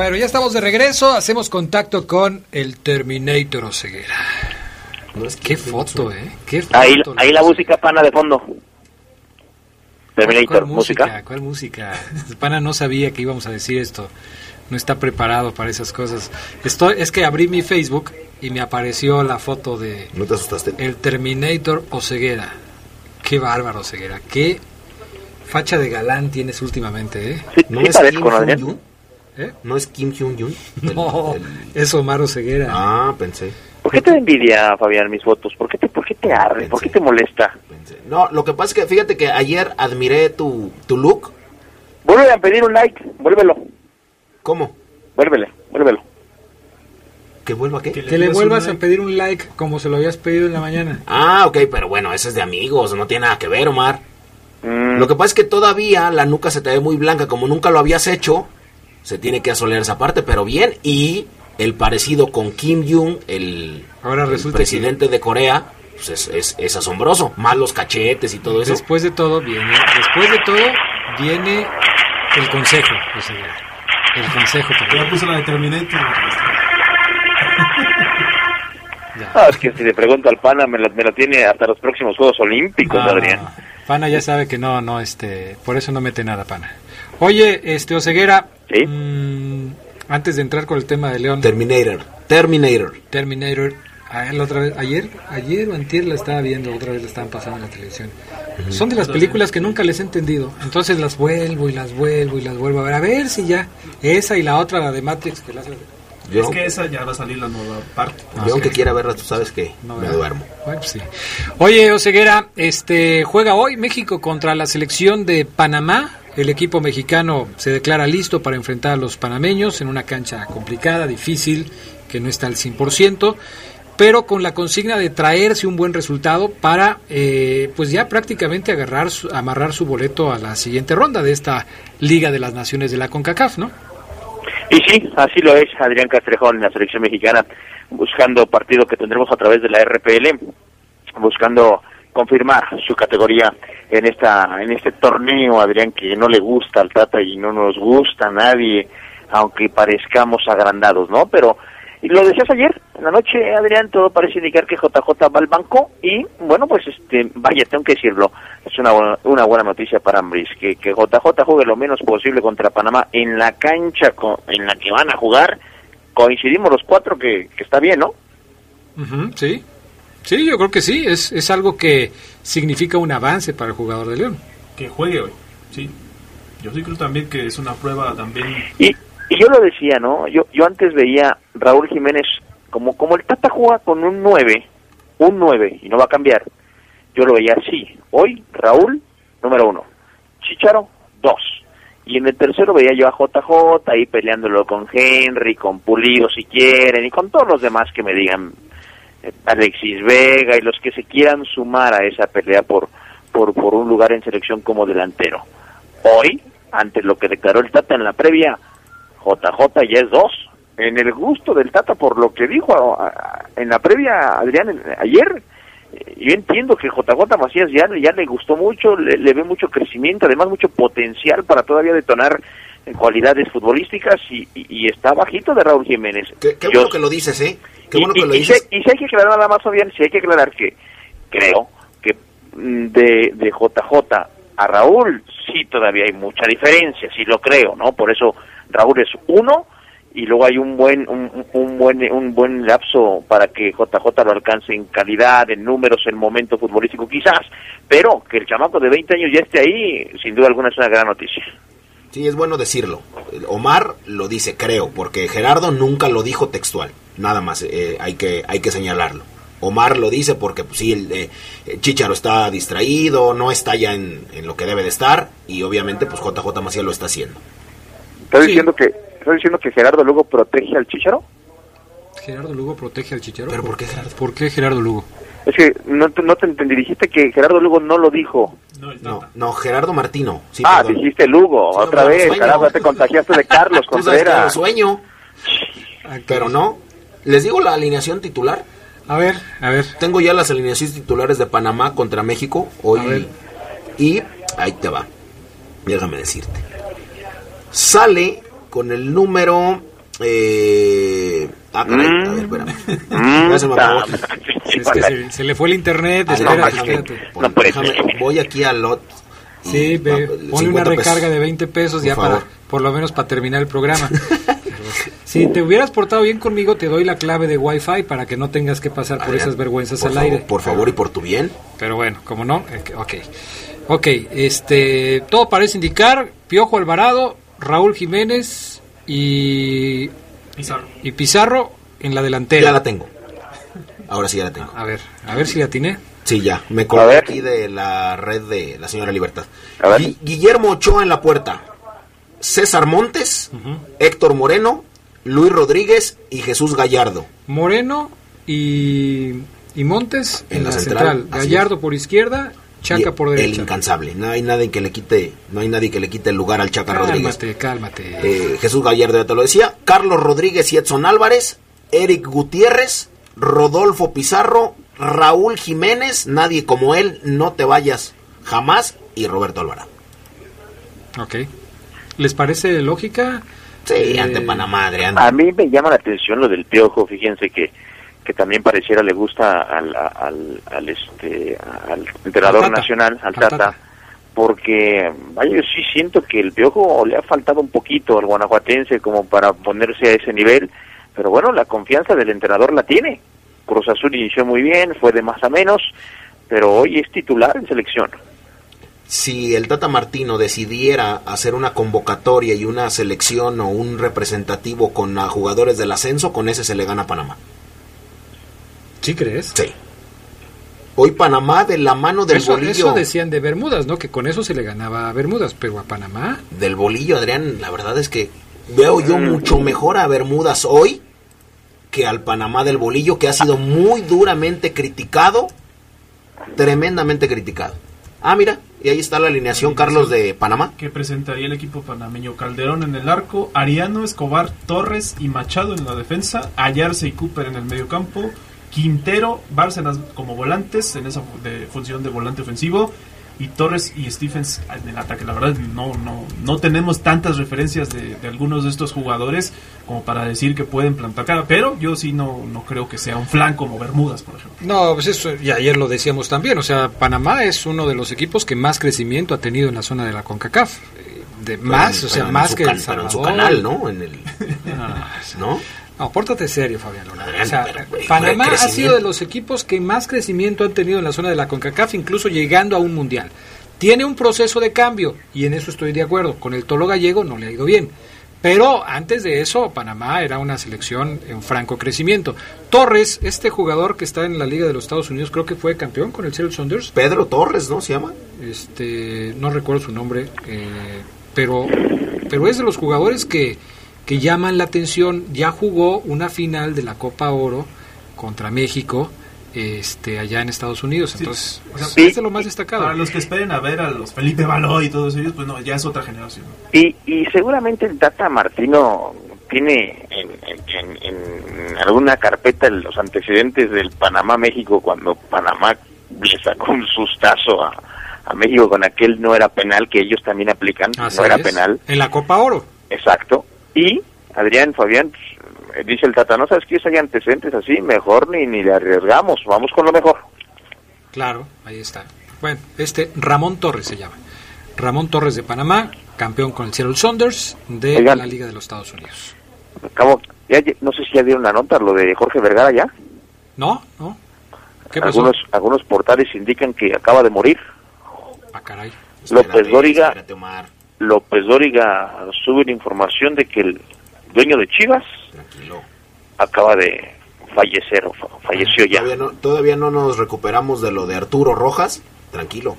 Bueno, ya estamos de regreso. Hacemos contacto con el Terminator Oseguera. Qué foto, ¿eh? Qué foto. Ahí, ahí la música pana de fondo. Terminator, ¿Cuál música? ¿Cuál música? Pana no sabía que íbamos a decir esto. No está preparado para esas cosas. Estoy, es que abrí mi Facebook y me apareció la foto de ¿No te asustaste? el Terminator Oseguera. Qué bárbaro Oseguera. Qué facha de galán tienes últimamente, ¿eh? Sí, ¿No sí es parezco, ¿no? ¿Eh? ¿No es Kim Jong-un? [laughs] No, es Omar Oseguera. Ah, pensé. ¿Por qué te envidia, Fabián, mis fotos? ¿Por qué te, por qué te arde? ¿Por qué te molesta? No, lo que pasa es que fíjate que ayer admiré tu, tu look. Vuelve a pedir un like, vuélvelo. ¿Cómo? Vuélvele, vuélvelo. ¿Que vuelva a qué? Que le vuelvas a pedir un like como se lo habías pedido en la mañana. Ah, ok, pero bueno, eso es de amigos, no tiene nada que ver, Omar. Lo que pasa es que todavía la nuca se te ve muy blanca, como nunca lo habías hecho, se tiene que asolear esa parte, pero bien, y el parecido con Kim Jong, el, Ahora el resulta presidente de Corea, pues es, es, es asombroso, más los cachetes y todo eso. Después de todo viene, después de todo viene el consejo, Oseguera. El consejo para Ya puso la de Terminator. Ah, es que si le pregunto al pana, me lo, me lo tiene hasta los próximos Juegos Olímpicos, Ah, Adrián. Pana ya sabe que no, no, este, por eso no mete nada, Pana. Oye, este, Oseguera, mm, antes de entrar con el tema de León. Terminator, Terminator. Terminator, a él otra vez, ayer, ayer o antier la estaba viendo, otra vez la estaban pasando en la televisión. Son de las películas que nunca les he entendido, entonces las vuelvo y las vuelvo y las vuelvo a ver, a ver si ya, esa y la otra, la de Matrix, que la hace... Yo- Es que esa ya va a salir la nueva parte. Yo aunque quiera verla, tú sabes que me ¿verdad? duermo. Bueno, sí. Oye, Oseguera, este, juega hoy México contra la selección de Panamá. El equipo mexicano se declara listo para enfrentar a los panameños en una cancha complicada, difícil, que no está al 100%, pero con la consigna de traerse un buen resultado para, eh, pues ya prácticamente agarrar, amarrar su boleto a la siguiente ronda de esta Liga de las Naciones de la CONCACAF, ¿no? Y sí, así lo es Adrián Castrejón en la selección mexicana, buscando partido que tendremos a través de la RPL, buscando confirmar su categoría en esta en este torneo, Adrián, que no le gusta al Tata y no nos gusta a nadie, aunque parezcamos agrandados, ¿no? Pero lo decías ayer, en la noche, Adrián, todo parece indicar que JJ va al banco y, bueno, pues, este, vaya, tengo que decirlo, es una, una buena noticia para Ambris, que, que JJ juegue lo menos posible contra Panamá en la cancha co- en la que van a jugar. Coincidimos los cuatro que, que está bien, ¿no? Sí, sí, yo creo que sí, es, es algo que significa un avance para el jugador de León. Que juegue hoy, sí. Yo sí creo también que es una prueba también. Y, y yo lo decía, ¿no? Yo, yo antes veía Raúl Jiménez como, como el Tata juega con un 9, un 9, y no va a cambiar. Yo lo veía así. Hoy, Raúl, número uno. Chicharo, dos. Y en el tercero veía yo a JJ ahí peleándolo con Henry, con Pulido si quieren, y con todos los demás que me digan, Alexis Vega y los que se quieran sumar a esa pelea por, por, por un lugar en selección como delantero. Hoy, ante lo que declaró el Tata en la previa, JJ ya es dos. En el gusto del Tata, por lo que dijo a- a- en la previa, Adrián, ayer, eh, yo entiendo que JJ Macías ya, ya le gustó mucho, le, ve mucho crecimiento, además mucho potencial para todavía detonar cualidades futbolísticas y, y- y está bajito de Raúl Jiménez. Qué, qué Yo- bueno que lo dices, ¿eh? Qué y, bueno que y- lo y dices. si, y si hay que aclarar nada más, Fabián, si hay que aclarar que creo que mm, de, de JJ a Raúl, sí todavía hay mucha diferencia, sí lo creo, ¿no? Por eso Raúl es uno y luego hay un buen un, un buen un buen lapso para que JJ lo alcance en calidad, en números, en momento futbolístico quizás, pero que el chamaco de 20 años ya esté ahí, sin duda alguna es una gran noticia. Sí, es bueno decirlo. Omar lo dice, creo, porque Gerardo nunca lo dijo textual. Nada más, eh, hay, que, hay que señalarlo. Omar lo dice porque, pues sí, el, eh, el Chicharo está distraído, no está ya en, en, lo que debe de estar, y obviamente, pues JJ Macías lo está haciendo. ¿Estás, sí. diciendo que, ¿Estás diciendo que Gerardo Lugo protege al Chicharo? Gerardo Lugo protege al Chicharo. ¿Pero por qué Gerardo? ¿Por qué Gerardo Lugo? Es que no, no te entendí, dijiste que Gerardo Lugo no lo dijo. No, no, Gerardo Martino. Sí, ah, perdón. dijiste Lugo, sí, otra vez, caramba, te contagiaste de Carlos [laughs] Contreras. sueño. Pero no. ¿Les digo la alineación titular? A ver, a ver. Tengo ya las alineaciones titulares de Panamá contra México hoy. Y ahí te va. Déjame decirte. Sale con el número... Eh, ah, caray, mm. a ver, espérame. Mm. se. Es que se, se, le fue el internet. Ah, espera, no, déjame, pon, déjame, voy aquí a lot. Sí, ve, ponle una recarga pesos. de 20 pesos ya favor. para, por lo menos para terminar el programa. [laughs] si te hubieras portado bien conmigo, te doy la clave de Wi-Fi para que no tengas que pasar por esas vergüenzas por al favor, aire. Por favor y por tu bien. Pero bueno, como no, ok. Ok, este, todo parece indicar Piojo Alvarado, Raúl Jiménez y Pizarro. y Pizarro en la delantera. Ya la tengo. Ahora sí ya la tengo. A ver, a ver si la atiné. Sí, ya. Me colgué aquí de la red de la señora Libertad. Gu Guillermo Ochoa en la puerta. César Montes, uh -huh. Héctor Moreno, Luis Rodríguez y Jesús Gallardo. Moreno y, y Montes en, en la, la, central. central. Gallardo por izquierda, Chaca por derecha. El incansable. No hay nadie que le quite, no hay nadie que le quite el lugar al Chaca cálmate, Rodríguez. Cálmate, eh, Jesús Gallardo ya te lo decía. Carlos Rodríguez y Edson Álvarez. Eric Gutiérrez. Rodolfo Pizarro. Raúl Jiménez. Nadie como él. No te vayas jamás. Y Roberto Alvarado. Ok. ¿Les parece lógica? Sí, eh, ante Panamá, Adrián. A mí me llama la atención lo del piojo. Fíjense que que también pareciera le gusta al, al, al este al entrenador al nacional, al Tata, Tata, porque vaya yo sí siento que el piojo le ha faltado un poquito al guanajuatense como para ponerse a ese nivel, pero bueno, la confianza del entrenador la tiene. Cruz Azul inició muy bien, fue de más a menos, pero hoy es titular en selección. Si el Tata Martino decidiera hacer una convocatoria y una selección o un representativo con jugadores del ascenso, con ese se le gana a Panamá. ¿Sí crees? Sí. Hoy Panamá de la mano del eso, bolillo. Eso decían de Bermudas, ¿no? Que con eso se le ganaba a Bermudas, pero a Panamá. Del bolillo, Adrián, la verdad es que veo yo mucho mejor a Bermudas hoy que al Panamá del bolillo, que ha sido muy duramente criticado, tremendamente criticado. Ah, mira, y ahí está la alineación, Carlos, de Panamá. Que presentaría el equipo panameño. Calderón en el arco, Ariano, Escobar, Torres y Machado en la defensa, Ayarse y Cooper en el medio campo, Quintero, Bárcenas como volantes en esa de función de volante ofensivo y Torres y Stephens en el ataque. La verdad no no no tenemos tantas referencias de, de, algunos de estos jugadores como para decir que pueden plantar cara, pero yo sí no, no creo que sea un flan como Bermudas, por ejemplo. No, pues eso, y ayer lo decíamos también, o sea, Panamá es uno de los equipos que más crecimiento ha tenido en la zona de la CONCACAF. De pero más, o sea, más que can, el Salvador. Pero en su canal, ¿no? En el, [laughs] ¿no? No, pórtate serio, Fabián Luna. O sea, Panamá ha sido de los equipos que más crecimiento han tenido en la zona de la CONCACAF, incluso llegando a un mundial. Tiene un proceso de cambio, y en eso estoy de acuerdo. Con el Tolo Gallego no le ha ido bien. Pero antes de eso, Panamá era una selección en franco crecimiento. Torres, este jugador que está en la Liga de los Estados Unidos, creo que fue campeón con el Seattle Saunders. Pedro Torres, ¿no se llama? Este, no recuerdo su nombre, eh, pero, pero es de los jugadores que que llaman la atención. Ya jugó una final de la Copa Oro contra México este allá en Estados Unidos. Entonces, sí, o sea, sí. es de lo más destacado. Para los que esperen a ver a los Felipe Baló y todos ellos, pues no, ya es otra generación. Y, y seguramente el Tata Martino tiene en, en, en, alguna carpeta los antecedentes del Panamá-México cuando Panamá le sacó un sustazo a, a México con aquel no era penal que ellos también aplican, Así no era es. penal. En la Copa Oro. Exacto. Y Adrián, Fabián, pues, dice el Tata, no sabes que hay antecedentes así, mejor ni, ni le arriesgamos, vamos con lo mejor. Claro, ahí está. Bueno, este Ramón Torres se llama. Ramón Torres de Panamá, campeón con el Seattle Saunders de Oigan. la Liga de los Estados Unidos. Acabo, ya, no sé si ya dieron la nota, lo de Jorge Vergara ya. ¿No? ¿No? ¿Qué pasó? Algunos, algunos portales indican que acaba de morir. Ah, caray. López Dóriga, Espérate, Omar. López Dóriga sube la información de que el dueño de Chivas acaba de fallecer o fa- falleció ya. Todavía no, todavía no nos recuperamos de lo de Arturo Rojas. Tranquilo.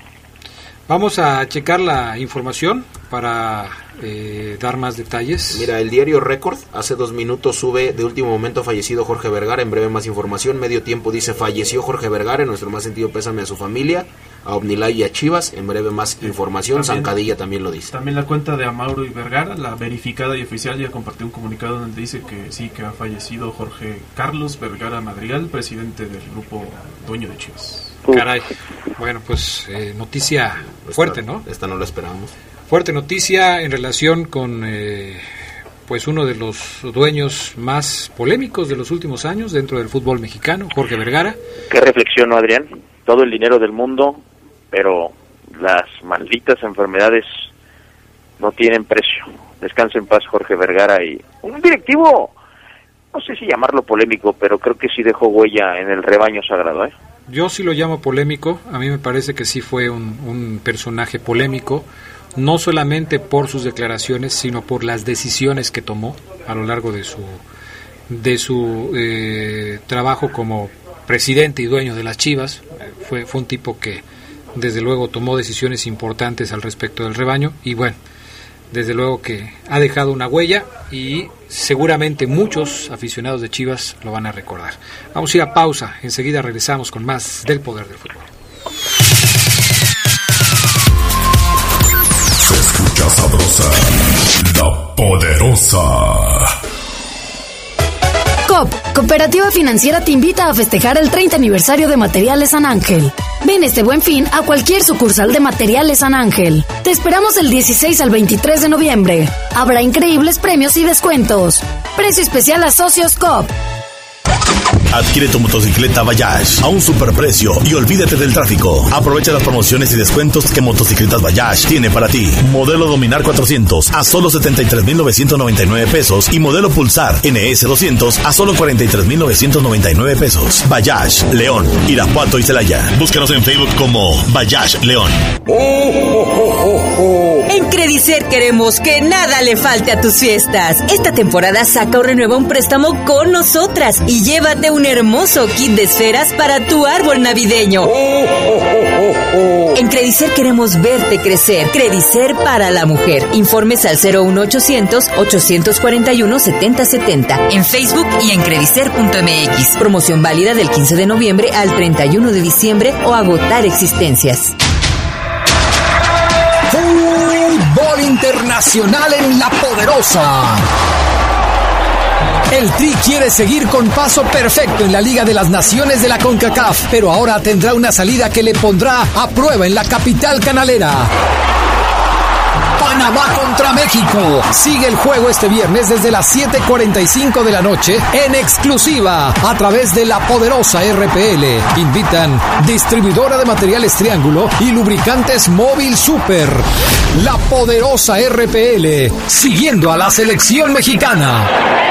Vamos a checar la información para eh, dar más detalles. Mira, el diario Record hace dos minutos sube de último momento fallecido Jorge Vergara. En breve más información. Medio tiempo dice falleció Jorge Vergara. En nuestro más sentido pésame a su familia, a Omnilay y a Chivas. En breve más información. También- Zancadilla también lo dice. También la cuenta de Amauro y Vergara, la verificada y oficial, ya compartió un comunicado donde dice que sí, que ha fallecido Jorge Carlos Vergara Madrigal, presidente del grupo dueño de Chivas. Caray. Bueno, pues eh, noticia fuerte, ¿no? Esta no la esperábamos. Fuerte noticia en relación con eh, pues uno de los dueños más polémicos de los últimos años dentro del fútbol mexicano, Jorge Vergara. ¿Qué reflexión, no, Adrián? Todo el dinero del mundo, pero las malditas enfermedades no tienen precio. Descansa en paz, Jorge Vergara. Y un directivo, no sé si llamarlo polémico, pero creo que sí dejó huella en el rebaño sagrado, ¿eh? Yo sí lo llamo polémico, a mí me parece que sí fue un, un personaje polémico, no solamente por sus declaraciones, sino por las decisiones que tomó a lo largo de su, de su eh, trabajo como presidente y dueño de las Chivas. Fue, fue un tipo que desde luego tomó decisiones importantes al respecto del rebaño y bueno, desde luego que ha dejado una huella y seguramente muchos aficionados de Chivas lo van a recordar. Vamos a ir a pausa, enseguida regresamos con más del poder del fútbol. Se escucha sabrosa, la poderosa. COP, Cooperativa Financiera te invita a festejar el 30 aniversario de Materiales San Ángel. Ven este buen fin a cualquier sucursal de Materiales San Ángel. Te esperamos el 16 al 23 de noviembre. Habrá increíbles premios y descuentos. Precio especial a socios COP. Adquiere tu motocicleta Bayash a un superprecio y olvídate del tráfico. Aprovecha las promociones y descuentos que Motocicletas Bayash tiene para ti. Modelo Dominar 400 a solo 73,999 pesos y modelo Pulsar NS 200 a solo 43,999 pesos. Bayash, León, Irapuato y Celaya. Búscanos en Facebook como Bayash León. En Credicer queremos que nada le falte a tus fiestas. Esta temporada saca o renueva un préstamo con nosotras y llévate un hermoso kit de esferas para tu árbol navideño. En Credicer queremos verte crecer. Credicer para la mujer. Informes al 01800 841 7070 en Facebook y en credicer.mx. Promoción válida del 15 de noviembre al 31 de diciembre o agotar existencias. Fútbol internacional en la poderosa. El Tri quiere seguir con paso perfecto en la Liga de las Naciones de la CONCACAF, pero ahora tendrá una salida que le pondrá a prueba en la capital canalera. Panamá contra México. Sigue el juego este viernes desde las 7:45 de la noche en exclusiva a través de la poderosa RPL. Invitan distribuidora de materiales Triángulo y lubricantes Móvil Super. La poderosa RPL, siguiendo a la selección mexicana.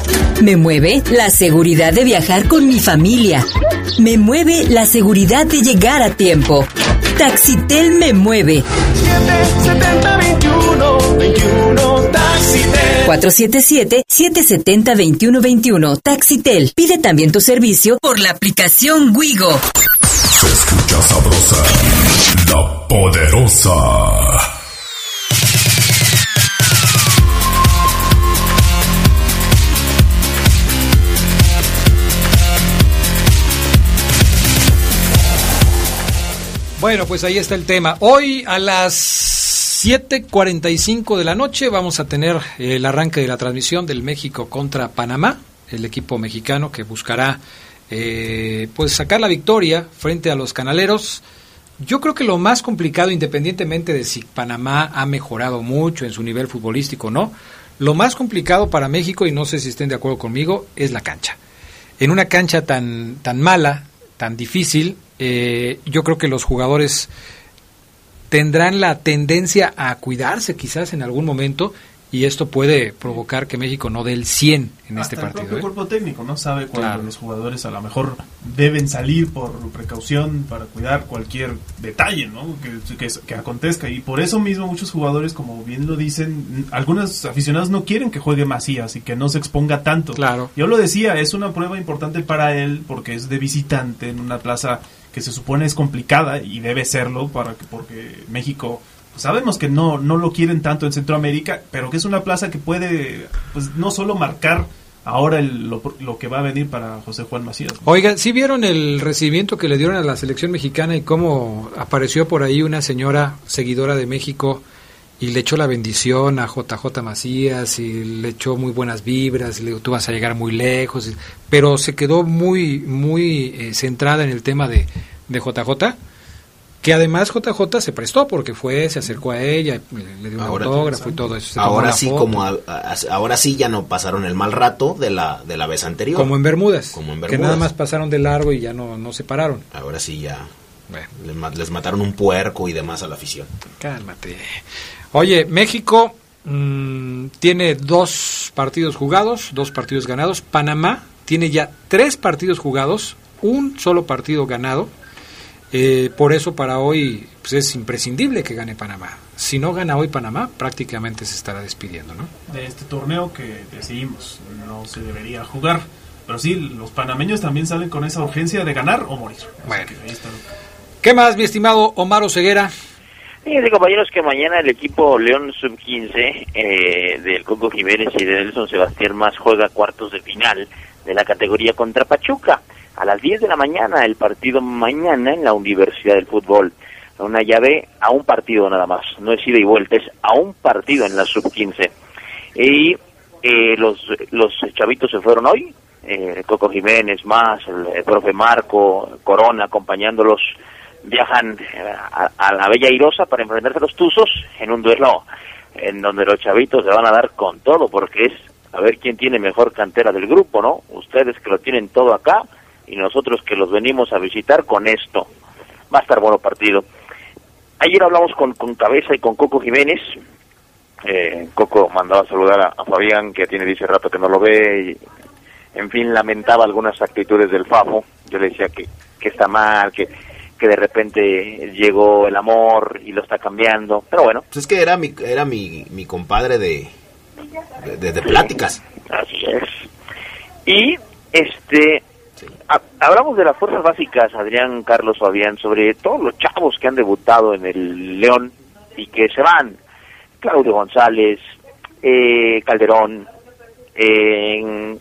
Me mueve la seguridad de viajar con mi familia. Me mueve la seguridad de llegar a tiempo. Taxitel me mueve. 477-770-2121. Taxitel. Pide también tu servicio por la aplicación Wigo. Se escucha sabrosa, la poderosa. Bueno, pues ahí está el tema. Hoy a las 7.45 de la noche vamos a tener el arranque de la transmisión del México contra Panamá, el equipo mexicano que buscará eh, pues sacar la victoria frente a los canaleros. Yo creo que lo más complicado, independientemente de si Panamá ha mejorado mucho en su nivel futbolístico o no, lo más complicado para México, y no sé si estén de acuerdo conmigo, es la cancha. En una cancha tan, tan mala, tan difícil, eh, yo creo que los jugadores tendrán la tendencia a cuidarse quizás en algún momento y esto puede provocar que México no dé el 100 en Hasta este partido. El propio ¿eh? cuerpo técnico no sabe cuándo Claro. los jugadores a lo mejor deben salir por precaución para cuidar cualquier detalle ¿no? que, que, que acontezca. Y por eso mismo muchos jugadores, como bien lo dicen, algunos aficionados no quieren que juegue Macías y que no se exponga tanto. Claro. Yo lo decía, es una prueba importante para él porque es de visitante en una plaza que se supone es complicada y debe serlo para que, porque México pues, sabemos que no no lo quieren tanto en Centroamérica, pero que es una plaza que puede pues no solo marcar ahora el- lo, lo que va a venir para José Juan Macías. Oigan, ¿sí vieron el recibimiento que le dieron a la selección mexicana y cómo apareció por ahí una señora seguidora de México y le echó la bendición a JJ Macías y le echó muy buenas vibras y le dijo, tú vas a llegar muy lejos, pero se quedó muy, muy eh, centrada en el tema de, de JJ, que además JJ se prestó porque fue, se acercó a ella, le, dio un autógrafo y todo eso. Ahora sí, foto. como a- a- ahora sí ya no pasaron el mal rato de la, de la vez anterior. Como en Bermudas, Como en que Bermudas. nada más pasaron de largo y ya no, no se pararon. Ahora sí ya les mataron un puerco y demás a la afición. Cálmate. Oye, México mm, tiene dos partidos jugados, dos partidos ganados. Panamá tiene ya tres partidos jugados, un solo partido ganado. Eh, por eso para hoy pues, es imprescindible que gane Panamá. Si no gana hoy Panamá, prácticamente se estará despidiendo, ¿no? de este torneo que decidimos no se debería jugar. Pero sí, los panameños también salen con esa urgencia de ganar o morir. Bueno. Así que ahí está. ¿Qué más, mi estimado Omar Ceguera? Fíjense compañeros que mañana el equipo León Sub-15 eh, del Coco Jiménez y de Nelson Sebastián Más juega cuartos de final de la categoría contra Pachuca. A las 10 de la mañana el partido mañana en la Universidad del Fútbol. Una llave a un partido nada más, no es ida y vuelta, es a un partido en la Sub-15. Y eh, los, los chavitos se fueron hoy, eh, Coco Jiménez más, el, el profe Marco, Corona acompañándolos viajan eh, a, a la Bella Irosa para enfrentarse a los Tuzos en un duelo en donde los chavitos se van a dar con todo, porque es a ver quién tiene mejor cantera del grupo, ¿no? Ustedes que lo tienen todo acá y nosotros que los venimos a visitar con esto. Va a estar bueno partido. Ayer hablamos con, Cabeza y con Coco Jiménez. Eh, Coco mandaba saludar a, a Fabián, que tiene dice rato que no lo ve, y en fin, lamentaba algunas actitudes del Fafo. Yo le decía que, que está mal, que, que de repente llegó el amor y lo está cambiando. Pero bueno, Pues es que era mi, era mi, mi compadre de, de, de- de pláticas. Así es. Y este ha- hablamos de las fuerzas básicas, Adrián, Carlos, Fabián, sobre todos los chavos que han debutado en el León y que se van. Claudio González, eh, Calderón, eh,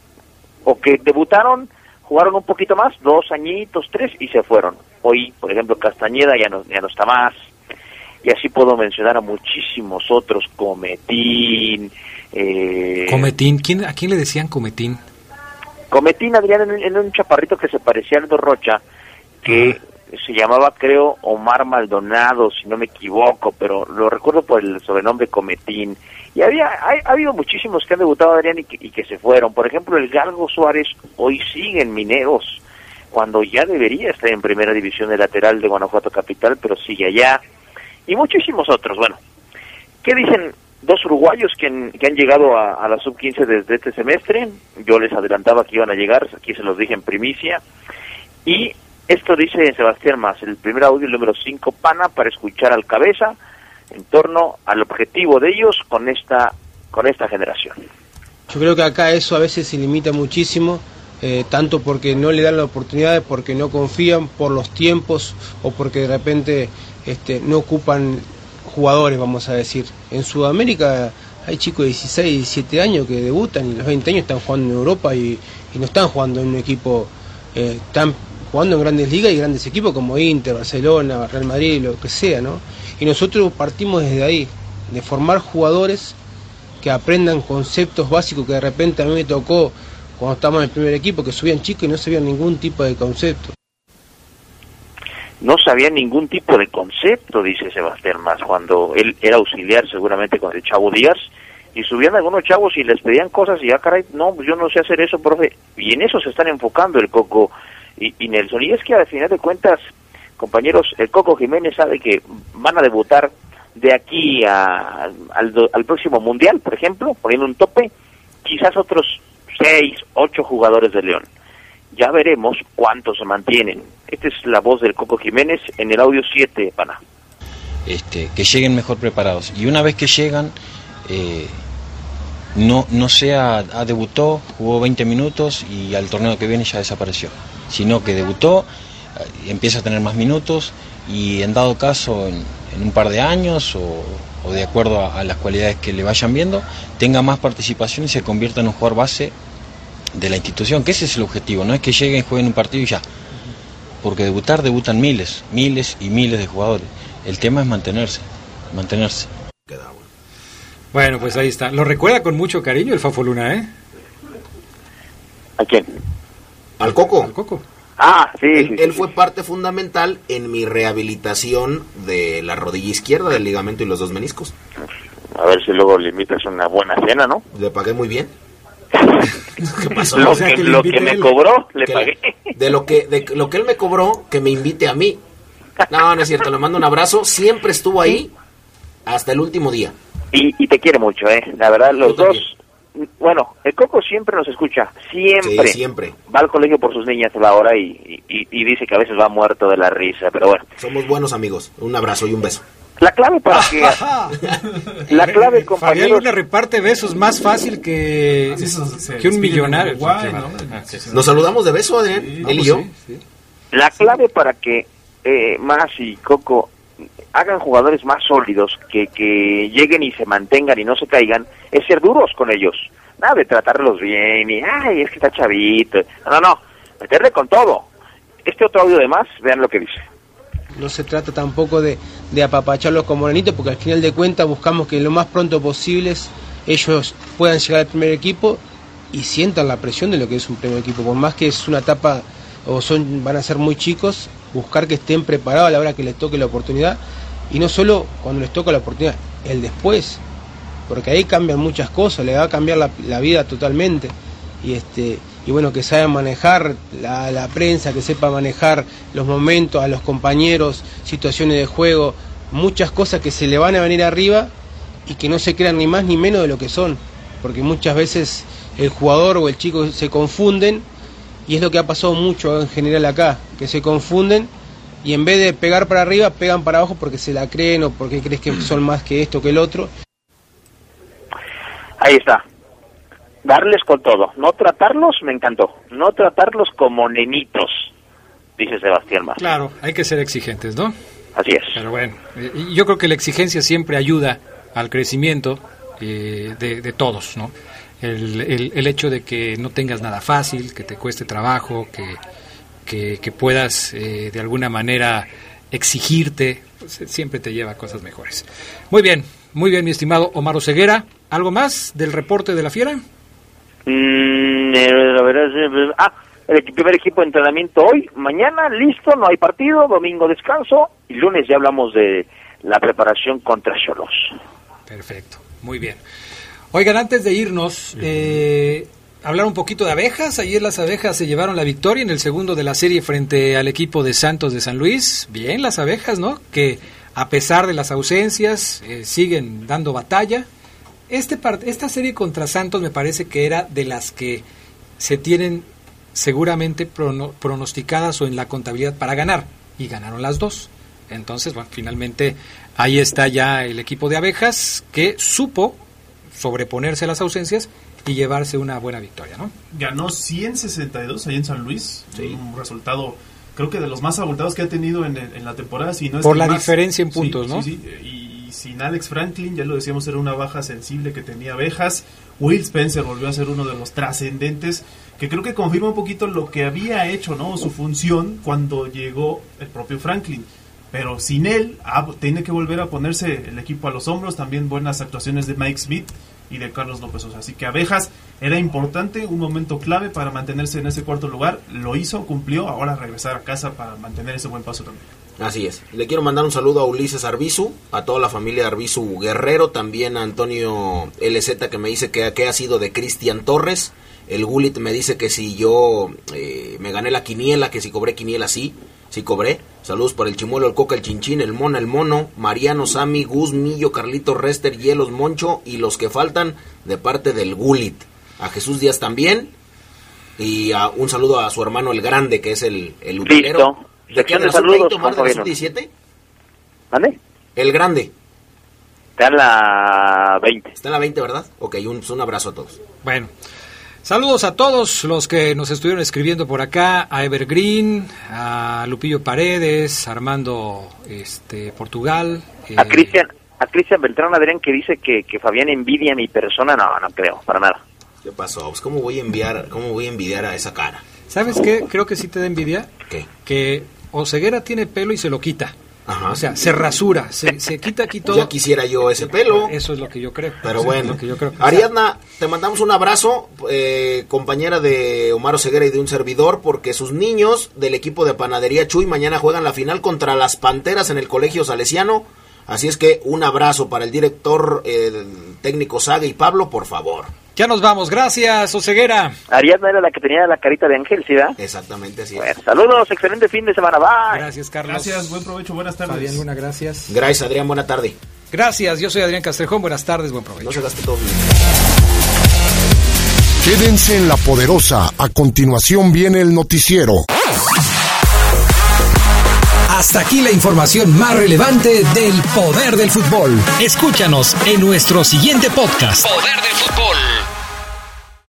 o que debutaron, jugaron un poquito más, dos añitos, tres, y se fueron. Hoy, por ejemplo, Castañeda ya no, ya no está más. Y así puedo mencionar a muchísimos otros, Cometín, eh, Cometín, ¿quién, ¿a quién le decían Cometín? Cometín, Adrián, en, un- en un chaparrito que se parecía a Aldo Rocha, que se llamaba, creo, Omar Maldonado, si no me equivoco, pero lo recuerdo por el sobrenombre Cometín. Y había, hay- ha habido muchísimos que han debutado, Adrián, y que, y que se fueron. Por ejemplo, el Galgo Suárez hoy sigue en Mineros, cuando ya debería estar en primera división de lateral de Guanajuato Capital, pero sigue allá. Y muchísimos otros, bueno. ¿Qué dicen dos uruguayos que han, llegado a, a la sub-15 desde este semestre? Yo les adelantaba que iban a llegar, aquí se los dije en primicia. Y esto dice Sebastián Más, el primer audio, el número 5, pana, para escuchar al cabeza en torno al objetivo de ellos con esta, con esta generación. Yo creo que acá eso a veces se limita muchísimo, eh, tanto porque no le dan la oportunidad, porque no confían por los tiempos o porque de repente este, no ocupan jugadores, vamos a decir. En Sudamérica hay chicos de 16, 17 años que debutan y los 20 años están jugando en Europa y, no están jugando en un equipo, eh, están jugando en grandes ligas y grandes equipos como Inter, Barcelona, Real Madrid, lo que sea, ¿no? Y nosotros partimos desde ahí. de formar jugadores que aprendan conceptos básicos que de repente a mí me tocó cuando estábamos en el primer equipo, que subían chicos y no sabían ningún tipo de concepto. No sabía ningún tipo de concepto, dice Sebastián Más, cuando él era auxiliar seguramente con el Chavo Díaz, y subían algunos chavos y les pedían cosas y ya, caray, no, yo no sé hacer eso, profe. Y en eso se están enfocando el Coco y, y Nelson. Y es que al final de cuentas, compañeros, el Coco Jiménez sabe que van a debutar de aquí a, al, al próximo Mundial, por ejemplo, poniendo un tope, quizás otros seis, ocho jugadores de León. Ya veremos cuántos se mantienen. Esta es la voz del Coco Jiménez en el audio 7, pana. este, que lleguen mejor preparados. Y una vez que llegan, eh, no, no sea, ah, debutó, jugó 20 minutos y al torneo que viene ya desapareció, sino que debutó, eh, empieza a tener más minutos y en dado caso, en, en un par de años o, o de acuerdo a, a las cualidades que le vayan viendo, tenga más participación y se convierta en un jugador base de la institución, que ese es el objetivo, no es que lleguen, jueguen un partido y ya, porque debutar debutan miles, miles y miles de jugadores. El tema es mantenerse, mantenerse. Bueno, pues ahí está. Lo recuerda con mucho cariño el Fafo Luna, ¿eh? ¿A quién? ¿Al Coco? Al Coco. Ah, sí. Él, sí, él sí. fue parte fundamental en mi rehabilitación de la rodilla izquierda, del ligamento y los dos meniscos. A ver si luego le invitas una buena cena, ¿no? Le pagué muy bien. [laughs] ¿Qué pasó? Lo O sea, que, lo que me él. cobró, le pagué. De lo que de lo que él me cobró, que me invite a mí. No, no es cierto, le mando un abrazo. Siempre estuvo ahí hasta el último día. Y, y te quiere mucho, ¿eh? La verdad, los dos... Bueno, el Coco siempre nos escucha, siempre. Sí, siempre. Va al colegio por sus niñas a la hora y, y, y dice que a veces va muerto de la risa, pero bueno. Somos buenos amigos. Un abrazo y un beso. La clave para que... [laughs] la clave, Fabián compañeros... Luna reparte besos más fácil que, que un millonario. Nos saludamos de beso, Adrián. él y yo. La clave para que eh, Más y Coco hagan jugadores más sólidos, que, que lleguen y se mantengan y no se caigan, es ser duros con ellos. Nada de tratarlos bien y, ay, es que está chavito. No, no, meterle con todo. Este otro audio de Más, vean lo que dice. No se trata tampoco de, de apapacharlos como granitos, porque al final de cuentas buscamos que lo más pronto posible ellos puedan llegar al primer equipo y sientan la presión de lo que es un primer equipo. Por más que es una etapa o son van a ser muy chicos, buscar que estén preparados a la hora que les toque la oportunidad y no solo cuando les toca la oportunidad, el después, porque ahí cambian muchas cosas, le va a cambiar la, vida totalmente. Y este y bueno que saben manejar la, la prensa, que sepa manejar los momentos, a los compañeros, situaciones de juego, muchas cosas que se le van a venir arriba y que no se crean ni más ni menos de lo que son, porque muchas veces el jugador o el chico se confunden y es lo que ha pasado mucho en general acá, que se confunden y en vez de pegar para arriba pegan para abajo porque se la creen o porque crees que son más que esto que el otro. Ahí está. Darles con todo. No tratarlos, me encantó. No tratarlos como nenitos, dice Sebastián Más. Claro, hay que ser exigentes, ¿no? Así es. Pero bueno, y yo creo que la exigencia siempre ayuda al crecimiento eh, de, de todos, ¿no? El, el- el hecho de que no tengas nada fácil, que te cueste trabajo, que, que, que puedas eh, de alguna manera exigirte, pues, eh, siempre te lleva a cosas mejores. Muy bien, muy bien, mi estimado Omar Ceguera. ¿Algo más del reporte de la fiera? Mm, eh, la verdad es, ah, el primer equipo de entrenamiento hoy, mañana listo, no hay partido, domingo descanso y lunes ya hablamos de la preparación contra Cholos. Perfecto, muy bien. Oigan, antes de irnos, eh, hablar un poquito de abejas. Ayer las abejas se llevaron la victoria en el segundo de la serie frente al equipo de Santos de San Luis. Bien, las abejas, ¿no? Que a pesar de las ausencias, eh, siguen dando batalla. Este esta serie contra Santos me parece que era de las que se tienen seguramente prono- pronosticadas o en la contabilidad para ganar. Y ganaron las dos. Entonces, bueno, finalmente ahí está ya el equipo de abejas que supo sobreponerse a las ausencias y llevarse una buena victoria, ¿no? Ganó 162 ahí en San Luis. Un resultado, creo que de los más abultados que ha tenido en, en la temporada. Si no es Por la más. diferencia en puntos, sí, ¿no? sí. Y sin Alex Franklin, ya lo decíamos, era una baja sensible que tenía abejas. Will Spencer volvió a ser uno de los trascendentes que creo que confirma un poquito lo que había hecho, ¿no? Su función cuando llegó el propio Franklin. pero sin él ah, tiene que volver a ponerse el equipo a los hombros. También buenas actuaciones de Mike Smith y de Carlos López Sosa. Así que Abejas era importante, un momento clave para mantenerse en ese cuarto lugar. Lo hizo, cumplió, ahora regresar a casa para mantener ese buen paso también. Así es. Le quiero mandar un saludo a Ulises Arbizu, a toda la familia Arbizu Guerrero, también a Antonio LZ que me dice que, ha sido de Cristian Torres. El Gulit me dice que si yo eh, me gané la quiniela, que si cobré quiniela, sí, sí cobré. Saludos para el Chimuelo, el Coca, el Chinchín, el Mona, el Mono, Mariano, Sami, Gus, Millo, Carlito, Rester, Hielos, Moncho y los que faltan de parte del Gulit. A Jesús Díaz también. Y a, un saludo a su hermano el Grande, que es el, el utilero. ¿De qué anda saludos, Tomar de la Fabiano. sub-17? ¿Vale? El Grande. Está en la 20. Está en la 20, ¿verdad? Ok, un, un abrazo a todos. Bueno, saludos a todos los que nos estuvieron escribiendo por acá, a Evergreen, a Lupillo Paredes, Armando este, Portugal. A eh, Cristian a Cristian Beltrán Adrián que dice que, que Fabián envidia a mi persona, no, no creo, para nada. ¿Qué pasó? Pues, ¿Cómo voy a enviar, cómo voy a envidiar a esa cara? ¿Sabes qué? Creo que sí te da envidia. ¿Qué? Que Oseguera tiene pelo y se lo quita. O sea, se rasura, se, se quita aquí todo. Ya quisiera yo ese pelo. Eso es lo que yo creo. Pero bueno, lo que yo creo. Ariadna, te mandamos un abrazo, eh, compañera de Omar Ceguera y de un servidor, porque sus niños del equipo de Panadería Chuy mañana juegan la final contra las Panteras en el Colegio Salesiano. Así es que un abrazo para el director eh, técnico Saga y Pablo, por favor. Ya nos vamos, gracias, Oseguera. Ariadna era la que tenía la carita de ángel, ¿sí, verdad? Exactamente así Bueno, saludos, excelente fin de semana, bye. Gracias, Carlos. Gracias, buen provecho, buenas tardes. Fabián Luna, gracias. Gracias, Adrián, buena tarde. Gracias, yo soy Adrián Castrejón, buenas tardes, buen provecho. No se gaste todo. Quédense en la poderosa. A continuación viene el noticiero. Hasta aquí la información más relevante del poder del fútbol. Escúchanos en nuestro siguiente podcast. Poder del fútbol.